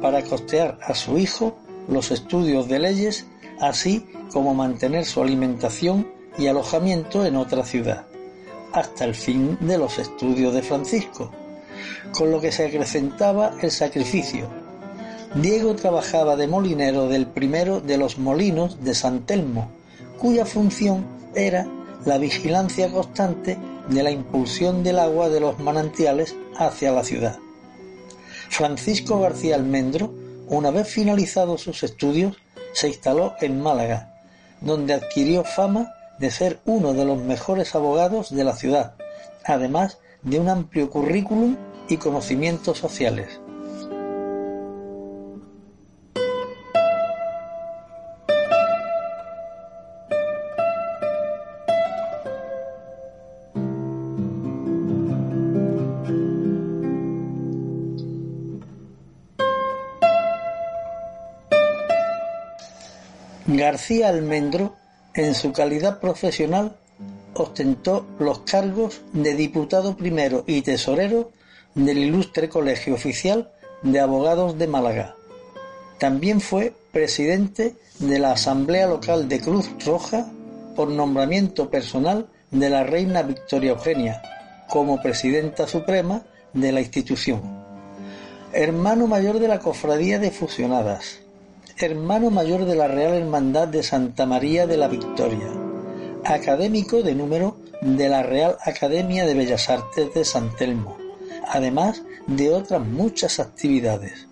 para costear a su hijo los estudios de leyes, así como mantener su alimentación y alojamiento en otra ciudad hasta el fin de los estudios de Francisco, con lo que se acrecentaba el sacrificio. Diego trabajaba de molinero del primero de los molinos de San Telmo, cuya función era la vigilancia constante de la impulsión del agua de los manantiales hacia la ciudad. Francisco García Almendro, una vez finalizados sus estudios, se instaló en Málaga, donde adquirió fama de ser uno de los mejores abogados de la ciudad, además de un amplio currículum y conocimientos sociales. García Almendro en su calidad profesional, ostentó los cargos de diputado primero y tesorero del ilustre Colegio Oficial de Abogados de Málaga. También fue presidente de la Asamblea Local de Cruz Roja por nombramiento personal de la reina Victoria Eugenia como presidenta suprema de la institución. Hermano mayor de la Cofradía de Fusionadas. Hermano mayor de la Real Hermandad de Santa María de la Victoria. Académico de número de la Real Academia de Bellas Artes de San Telmo, además de otras muchas actividades.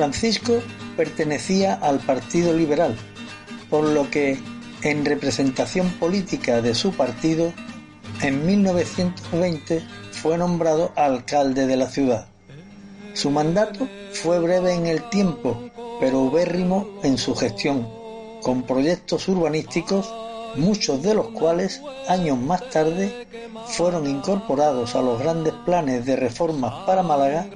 Francisco pertenecía al Partido Liberal, por lo que, en representación política de su partido, en 1920 fue nombrado alcalde de la ciudad. Su mandato fue breve en el tiempo, pero ubérrimo en su gestión, con proyectos urbanísticos, muchos de los cuales, años más tarde, fueron incorporados a los grandes planes de reformas para Málaga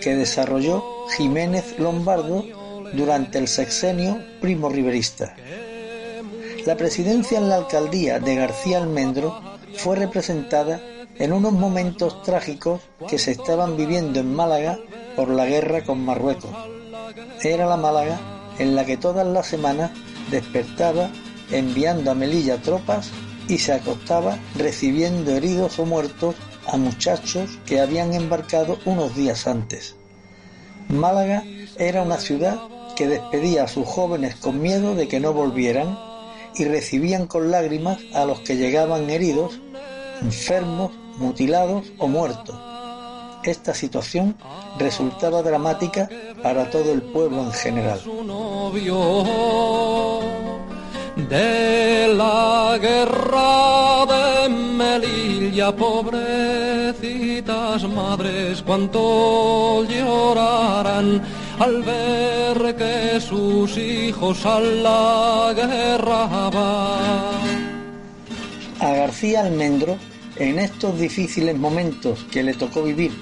que desarrolló Jiménez Lombardo durante el sexenio primo riverista. La presidencia en la alcaldía de García Almendro fue representada en unos momentos trágicos que se estaban viviendo en Málaga por la guerra con Marruecos. Era la Málaga en la que todas las semanas despertaba enviando a Melilla tropas y se acostaba recibiendo heridos o muertos a muchachos que habían embarcado unos días antes. Málaga era una ciudad que despedía a sus jóvenes con miedo de que no volvieran y recibían con lágrimas a los que llegaban heridos, enfermos, mutilados o muertos. Esta situación resultaba dramática para todo el pueblo en general. De la guerra de Pobrecitas madres, cuánto llorarán al ver que sus hijos a la guerra van. A García Almendro, en estos difíciles momentos que le tocó vivir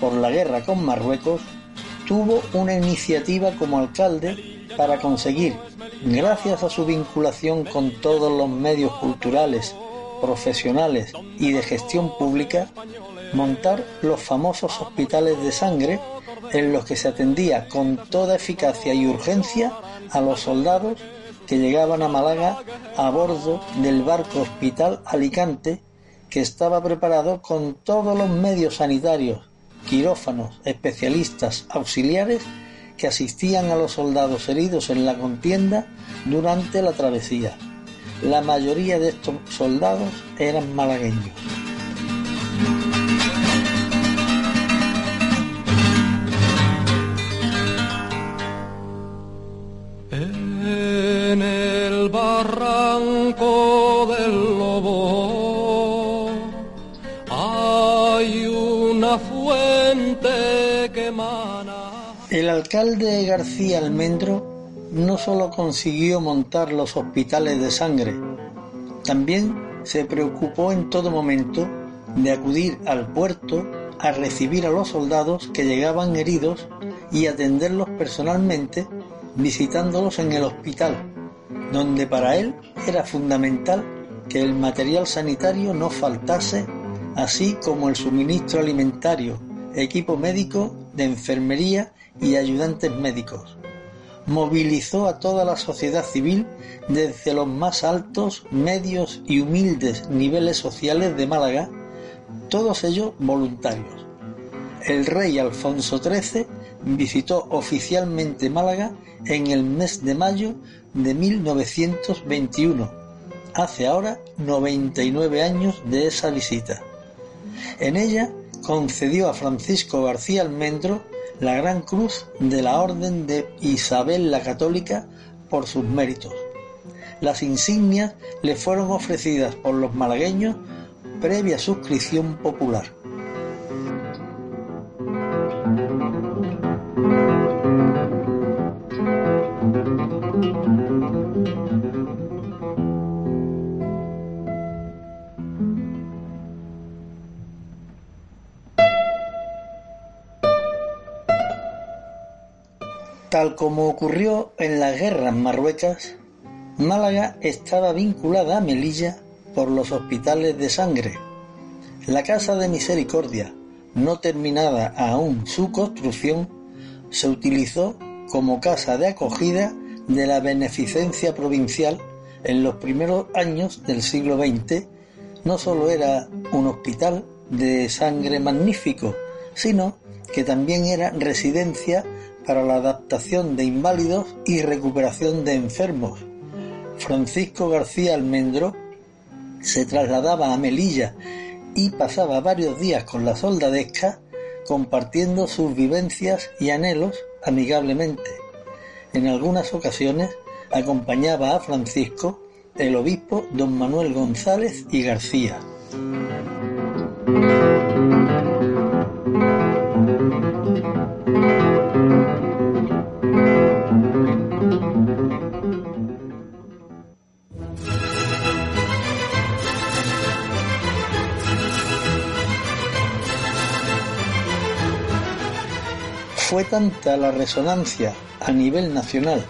por la guerra con Marruecos, tuvo una iniciativa como alcalde para conseguir, gracias a su vinculación con todos los medios culturales, profesionales y de gestión pública, montar los famosos hospitales de sangre en los que se atendía con toda eficacia y urgencia a los soldados que llegaban a Málaga a bordo del barco Hospital Alicante que estaba preparado con todos los medios sanitarios, quirófanos, especialistas, auxiliares que asistían a los soldados heridos en la contienda durante la travesía. La mayoría de estos soldados eran malagueños. En el barranco del lobo hay una fuente que emana. El alcalde García Almendro no solo consiguió montar los hospitales de sangre, también se preocupó en todo momento de acudir al puerto a recibir a los soldados que llegaban heridos y atenderlos personalmente visitándolos en el hospital, donde para él era fundamental que el material sanitario no faltase, así como el suministro alimentario, equipo médico, de enfermería y ayudantes médicos. Movilizó a toda la sociedad civil desde los más altos, medios y humildes niveles sociales de Málaga, todos ellos voluntarios. El rey Alfonso XIII visitó oficialmente Málaga en el mes de mayo de 1921, hace ahora 99 años de esa visita. En ella concedió a Francisco García Almendro la Gran Cruz de la Orden de Isabel la Católica por sus méritos. Las insignias le fueron ofrecidas por los malagueños previa suscripción popular. Tal como ocurrió en las guerras marruecas, Málaga estaba vinculada a Melilla por los hospitales de sangre. La Casa de Misericordia, no terminada aún su construcción, se utilizó como casa de acogida de la beneficencia provincial en los primeros años del siglo XX. No solo era un hospital de sangre magnífico, sino que también era residencia para la adaptación de inválidos y recuperación de enfermos. Francisco García Almendro se trasladaba a Melilla y pasaba varios días con la soldadesca compartiendo sus vivencias y anhelos amigablemente. En algunas ocasiones acompañaba a Francisco el obispo don Manuel González y García. Fue tanta la resonancia a nivel nacional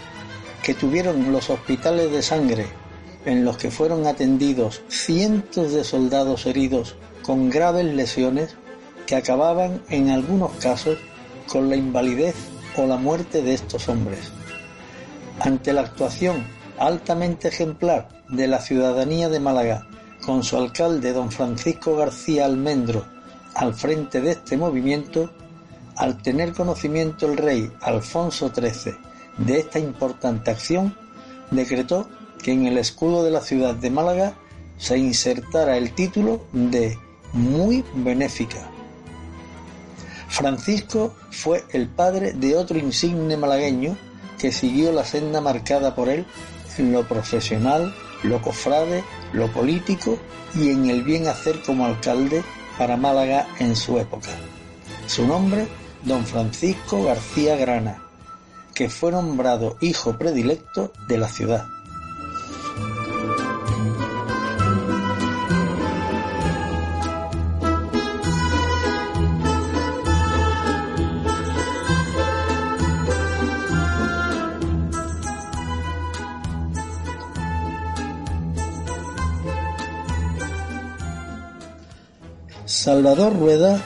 que tuvieron los hospitales de sangre en los que fueron atendidos cientos de soldados heridos con graves lesiones que acababan en algunos casos con la invalidez o la muerte de estos hombres. Ante la actuación altamente ejemplar de la ciudadanía de Málaga con su alcalde don Francisco García Almendro al frente de este movimiento, al tener conocimiento el rey Alfonso XIII de esta importante acción, decretó que en el escudo de la ciudad de Málaga se insertara el título de muy benéfica. Francisco fue el padre de otro insigne malagueño que siguió la senda marcada por él en lo profesional, lo cofrade, lo político y en el bien hacer como alcalde para Málaga en su época. Su nombre don Francisco García Grana, que fue nombrado hijo predilecto de la ciudad. Salvador Rueda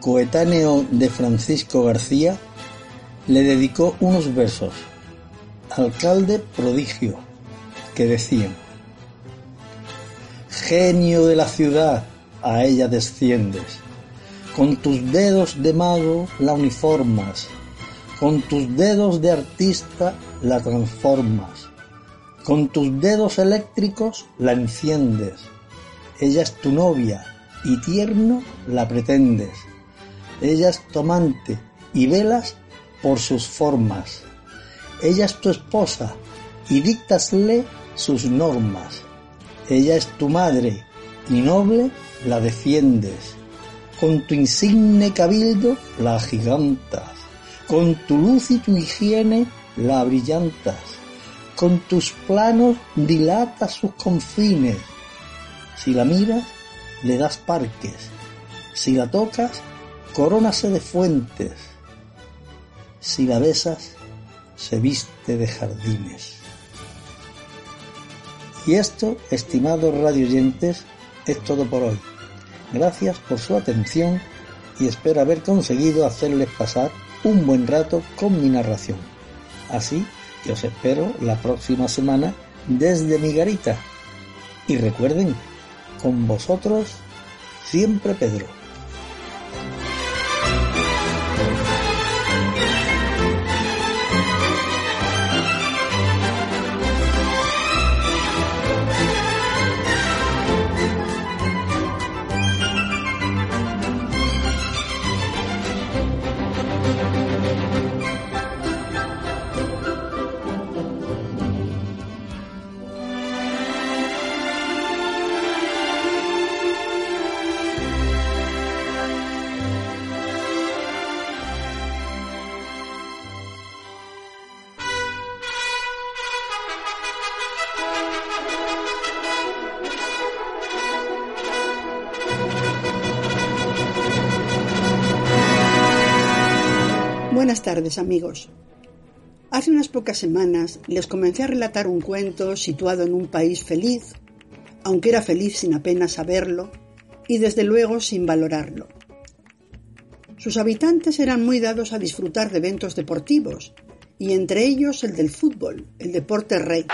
coetáneo de Francisco García, le dedicó unos versos, Alcalde prodigio, que decían, Genio de la ciudad, a ella desciendes, con tus dedos de mago la uniformas, con tus dedos de artista la transformas, con tus dedos eléctricos la enciendes, ella es tu novia y tierno la pretendes ella es tu amante y velas por sus formas. Ella es tu esposa y dictasle sus normas. Ella es tu madre y noble la defiendes. Con tu insigne cabildo la agigantas. Con tu luz y tu higiene la brillantas. Con tus planos dilatas sus confines. Si la miras, le das parques. Si la tocas, corónase de fuentes, si la besas, se viste de jardines. Y esto, estimados radioyentes, es todo por hoy. Gracias por su atención y espero haber conseguido hacerles pasar un buen rato con mi narración. Así que os espero la próxima semana desde mi garita. Y recuerden, con vosotros siempre Pedro. Amigos. Hace unas pocas semanas les comencé a relatar un cuento situado en un país feliz, aunque era feliz sin apenas saberlo y desde luego sin valorarlo. Sus habitantes eran muy dados a disfrutar de eventos deportivos, y entre ellos el del fútbol, el deporte rey.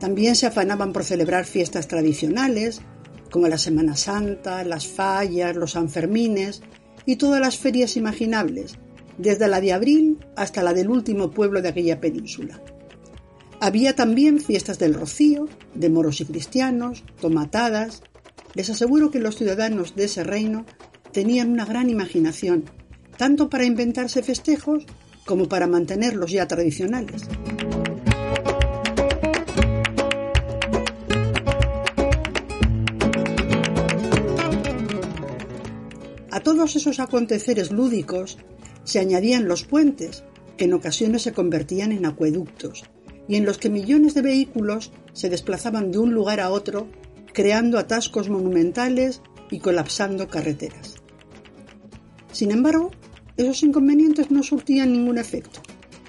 También se afanaban por celebrar fiestas tradicionales, como la Semana Santa, las fallas, los Sanfermines y todas las ferias imaginables, desde la de abril hasta la del último pueblo de aquella península. Había también fiestas del rocío, de moros y cristianos, tomatadas. Les aseguro que los ciudadanos de ese reino tenían una gran imaginación, tanto para inventarse festejos como para mantenerlos ya tradicionales. A todos esos aconteceres lúdicos se añadían los puentes, que en ocasiones se convertían en acueductos, y en los que millones de vehículos se desplazaban de un lugar a otro, creando atascos monumentales y colapsando carreteras. Sin embargo, esos inconvenientes no surtían ningún efecto.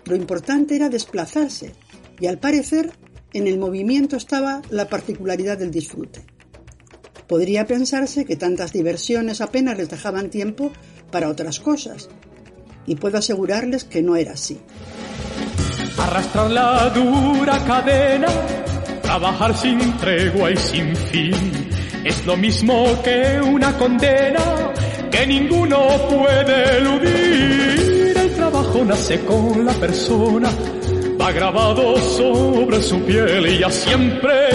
Lo importante era desplazarse, y al parecer en el movimiento estaba la particularidad del disfrute. Podría pensarse que tantas diversiones apenas les dejaban tiempo para otras cosas, y puedo asegurarles que no era así. Arrastrar la dura cadena, trabajar sin tregua y sin fin, es lo mismo que una condena que ninguno puede eludir. El trabajo nace con la persona, va grabado sobre su piel y ya siempre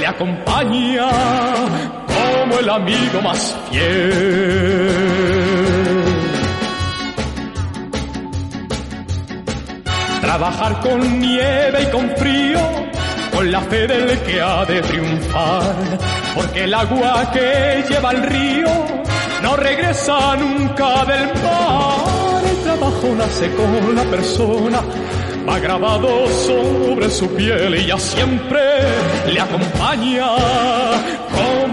le acompaña como el amigo más fiel. Trabajar con nieve y con frío, con la fe del que ha de triunfar, porque el agua que lleva el río no regresa nunca del mar. El trabajo nace con la persona, va grabado sobre su piel y ya siempre le acompaña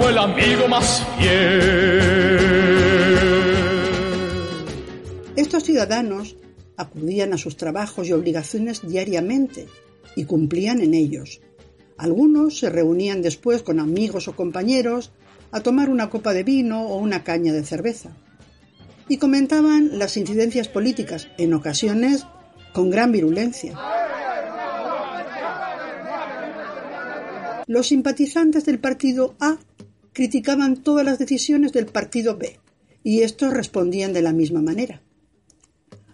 el amigo más fiel. Estos ciudadanos acudían a sus trabajos y obligaciones diariamente y cumplían en ellos. Algunos se reunían después con amigos o compañeros a tomar una copa de vino o una caña de cerveza. Y comentaban las incidencias políticas, en ocasiones con gran virulencia. Los simpatizantes del partido A criticaban todas las decisiones del partido B, y estos respondían de la misma manera.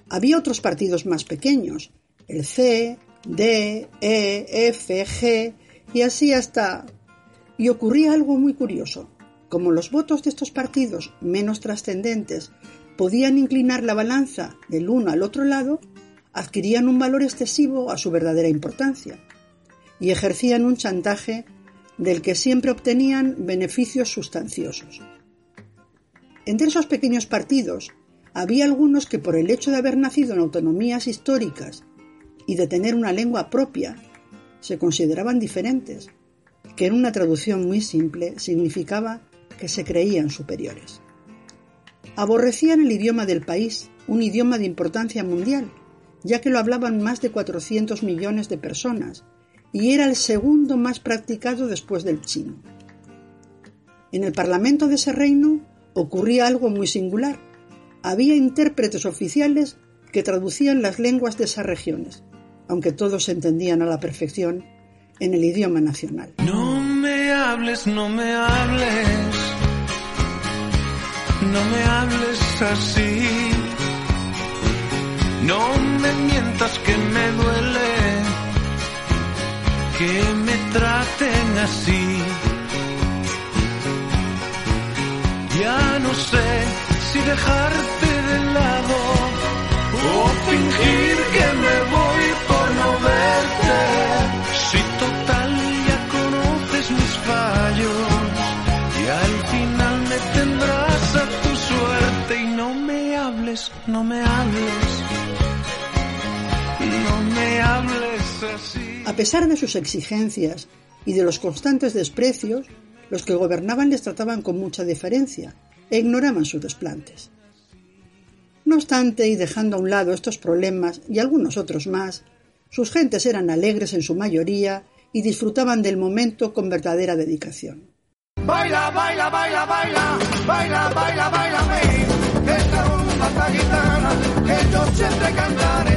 Había otros partidos más pequeños, el C, D, E, F, G, y así hasta... Y ocurría algo muy curioso. Como los votos de estos partidos menos trascendentes podían inclinar la balanza del uno al otro lado, adquirían un valor excesivo a su verdadera importancia y ejercían un chantaje del que siempre obtenían beneficios sustanciosos. Entre esos pequeños partidos había algunos que por el hecho de haber nacido en autonomías históricas y de tener una lengua propia, se consideraban diferentes, que en una traducción muy simple significaba que se creían superiores. Aborrecían el idioma del país, un idioma de importancia mundial, ya que lo hablaban más de 400 millones de personas y era el segundo más practicado después del chino. En el Parlamento de ese reino ocurría algo muy singular. Había intérpretes oficiales que traducían las lenguas de esas regiones, aunque todos se entendían a la perfección en el idioma nacional. No me hables, no me hables, no me hables así. No me mientas que me duele que me traten así. Ya no sé si dejarte de lado o fingir que me voy por no verte. Si total ya conoces mis fallos y al final me tendrás a tu suerte y no me hables, no me hables, no me hables así. A pesar de sus exigencias y de los constantes desprecios, los que gobernaban les trataban con mucha deferencia e ignoraban sus desplantes. No obstante, y dejando a un lado estos problemas y algunos otros más, sus gentes eran alegres en su mayoría y disfrutaban del momento con verdadera dedicación. Baila, baila, baila, baila, baila, baila, baila, esta rumba siempre cantaré,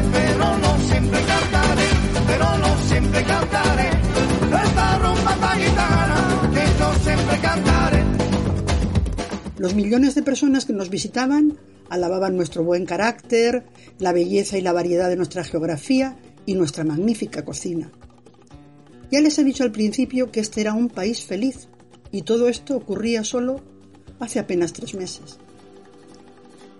Los millones de personas que nos visitaban alababan nuestro buen carácter, la belleza y la variedad de nuestra geografía y nuestra magnífica cocina. Ya les he dicho al principio que este era un país feliz, y todo esto ocurría solo hace apenas tres meses.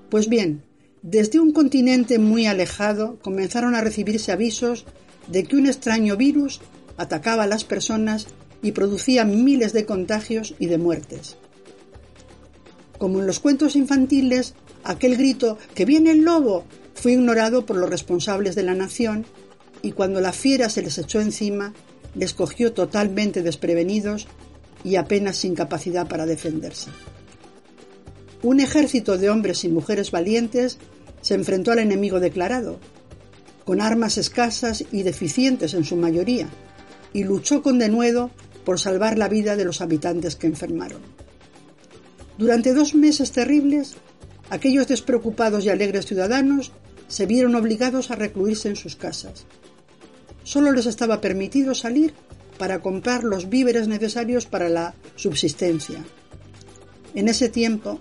Pues bien, desde un continente muy alejado comenzaron a recibirse avisos de que un extraño virus atacaba a las personas y producía miles de contagios y de muertes. Como en los cuentos infantiles, aquel grito ¡Que viene el lobo! fue ignorado por los responsables de la nación y cuando la fiera se les echó encima, les cogió totalmente desprevenidos y apenas sin capacidad para defenderse. Un ejército de hombres y mujeres valientes se enfrentó al enemigo declarado, con armas escasas y deficientes en su mayoría, y luchó con denuedo por salvar la vida de los habitantes que enfermaron. Durante dos meses terribles, aquellos despreocupados y alegres ciudadanos se vieron obligados a recluirse en sus casas. Solo les estaba permitido salir para comprar los víveres necesarios para la subsistencia. En ese tiempo,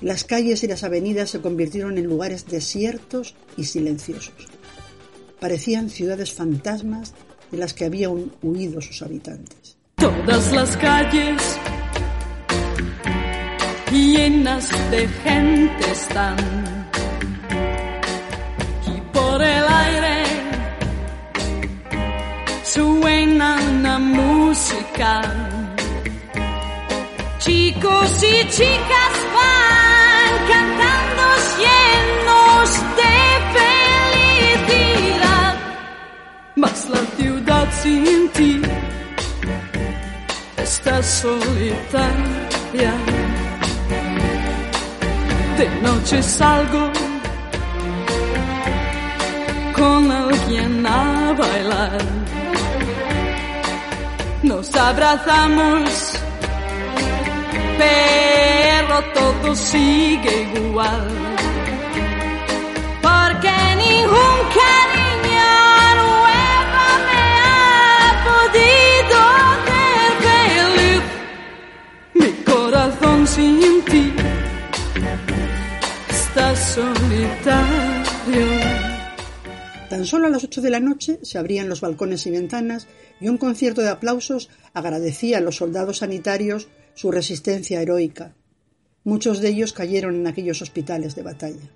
las calles y las avenidas se convirtieron en lugares desiertos y silenciosos. Parecían ciudades fantasmas de las que habían huido sus habitantes. Todas las calles llenas de gente están y por el aire suena una música. Chicos y chicas van cantando llenos de felicidad. Mas la ciudad sin ti está solitaria. De noche salgo con alguien a bailar nos abrazamos, pero todo sigue igual. Porque ningún cariño Tan solo a las ocho de la noche se abrían los balcones y ventanas y un concierto de aplausos agradecía a los soldados sanitarios su resistencia heroica. Muchos de ellos cayeron en aquellos hospitales de batalla.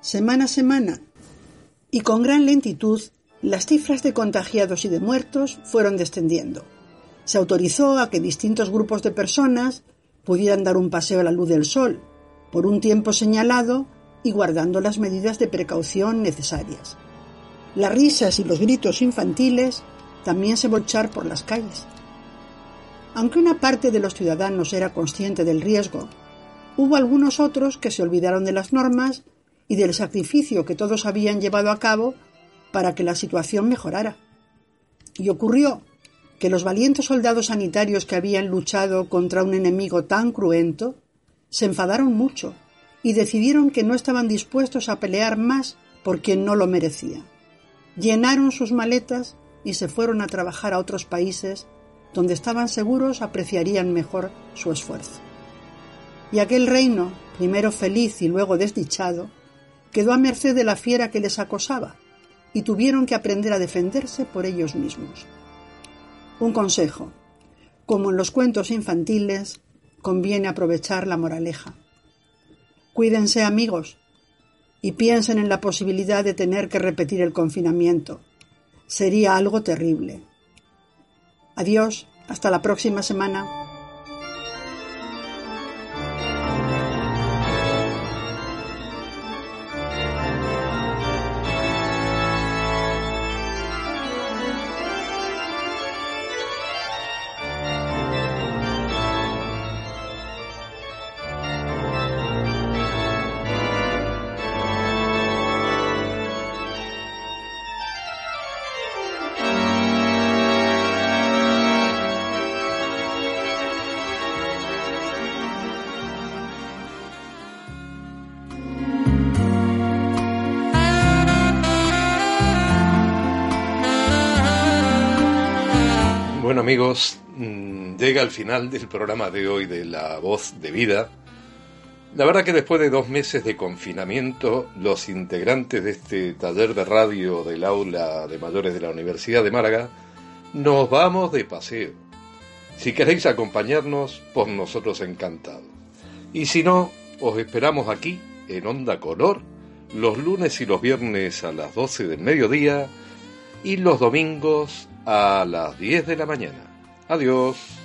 Semana a semana, y con gran lentitud, las cifras de contagiados y de muertos fueron descendiendo. Se autorizó a que distintos grupos de personas pudieran dar un paseo a la luz del sol, por un tiempo señalado y guardando las medidas de precaución necesarias. Las risas y los gritos infantiles también se bolchar por las calles. Aunque una parte de los ciudadanos era consciente del riesgo, hubo algunos otros que se olvidaron de las normas y del sacrificio que todos habían llevado a cabo para que la situación mejorara. Y ocurrió que los valientes soldados sanitarios que habían luchado contra un enemigo tan cruento se enfadaron mucho y decidieron que no estaban dispuestos a pelear más por quien no lo merecía. Llenaron sus maletas y se fueron a trabajar a otros países donde estaban seguros apreciarían mejor su esfuerzo. Y aquel reino, primero feliz y luego desdichado, quedó a merced de la fiera que les acosaba y tuvieron que aprender a defenderse por ellos mismos. Un consejo. Como en los cuentos infantiles, conviene aprovechar la moraleja. Cuídense amigos y piensen en la posibilidad de tener que repetir el confinamiento sería algo terrible. Adiós, hasta la próxima semana. Amigos, mm, llega el final del programa de hoy de La Voz de Vida. La verdad que después de dos meses de confinamiento, los integrantes de este taller de radio del aula de mayores de la Universidad de Málaga nos vamos de paseo. Si queréis acompañarnos, por nosotros encantados. Y si no, os esperamos aquí, en Onda Color, los lunes y los viernes a las 12 del mediodía y los domingos a las 10 de la mañana. Adiós.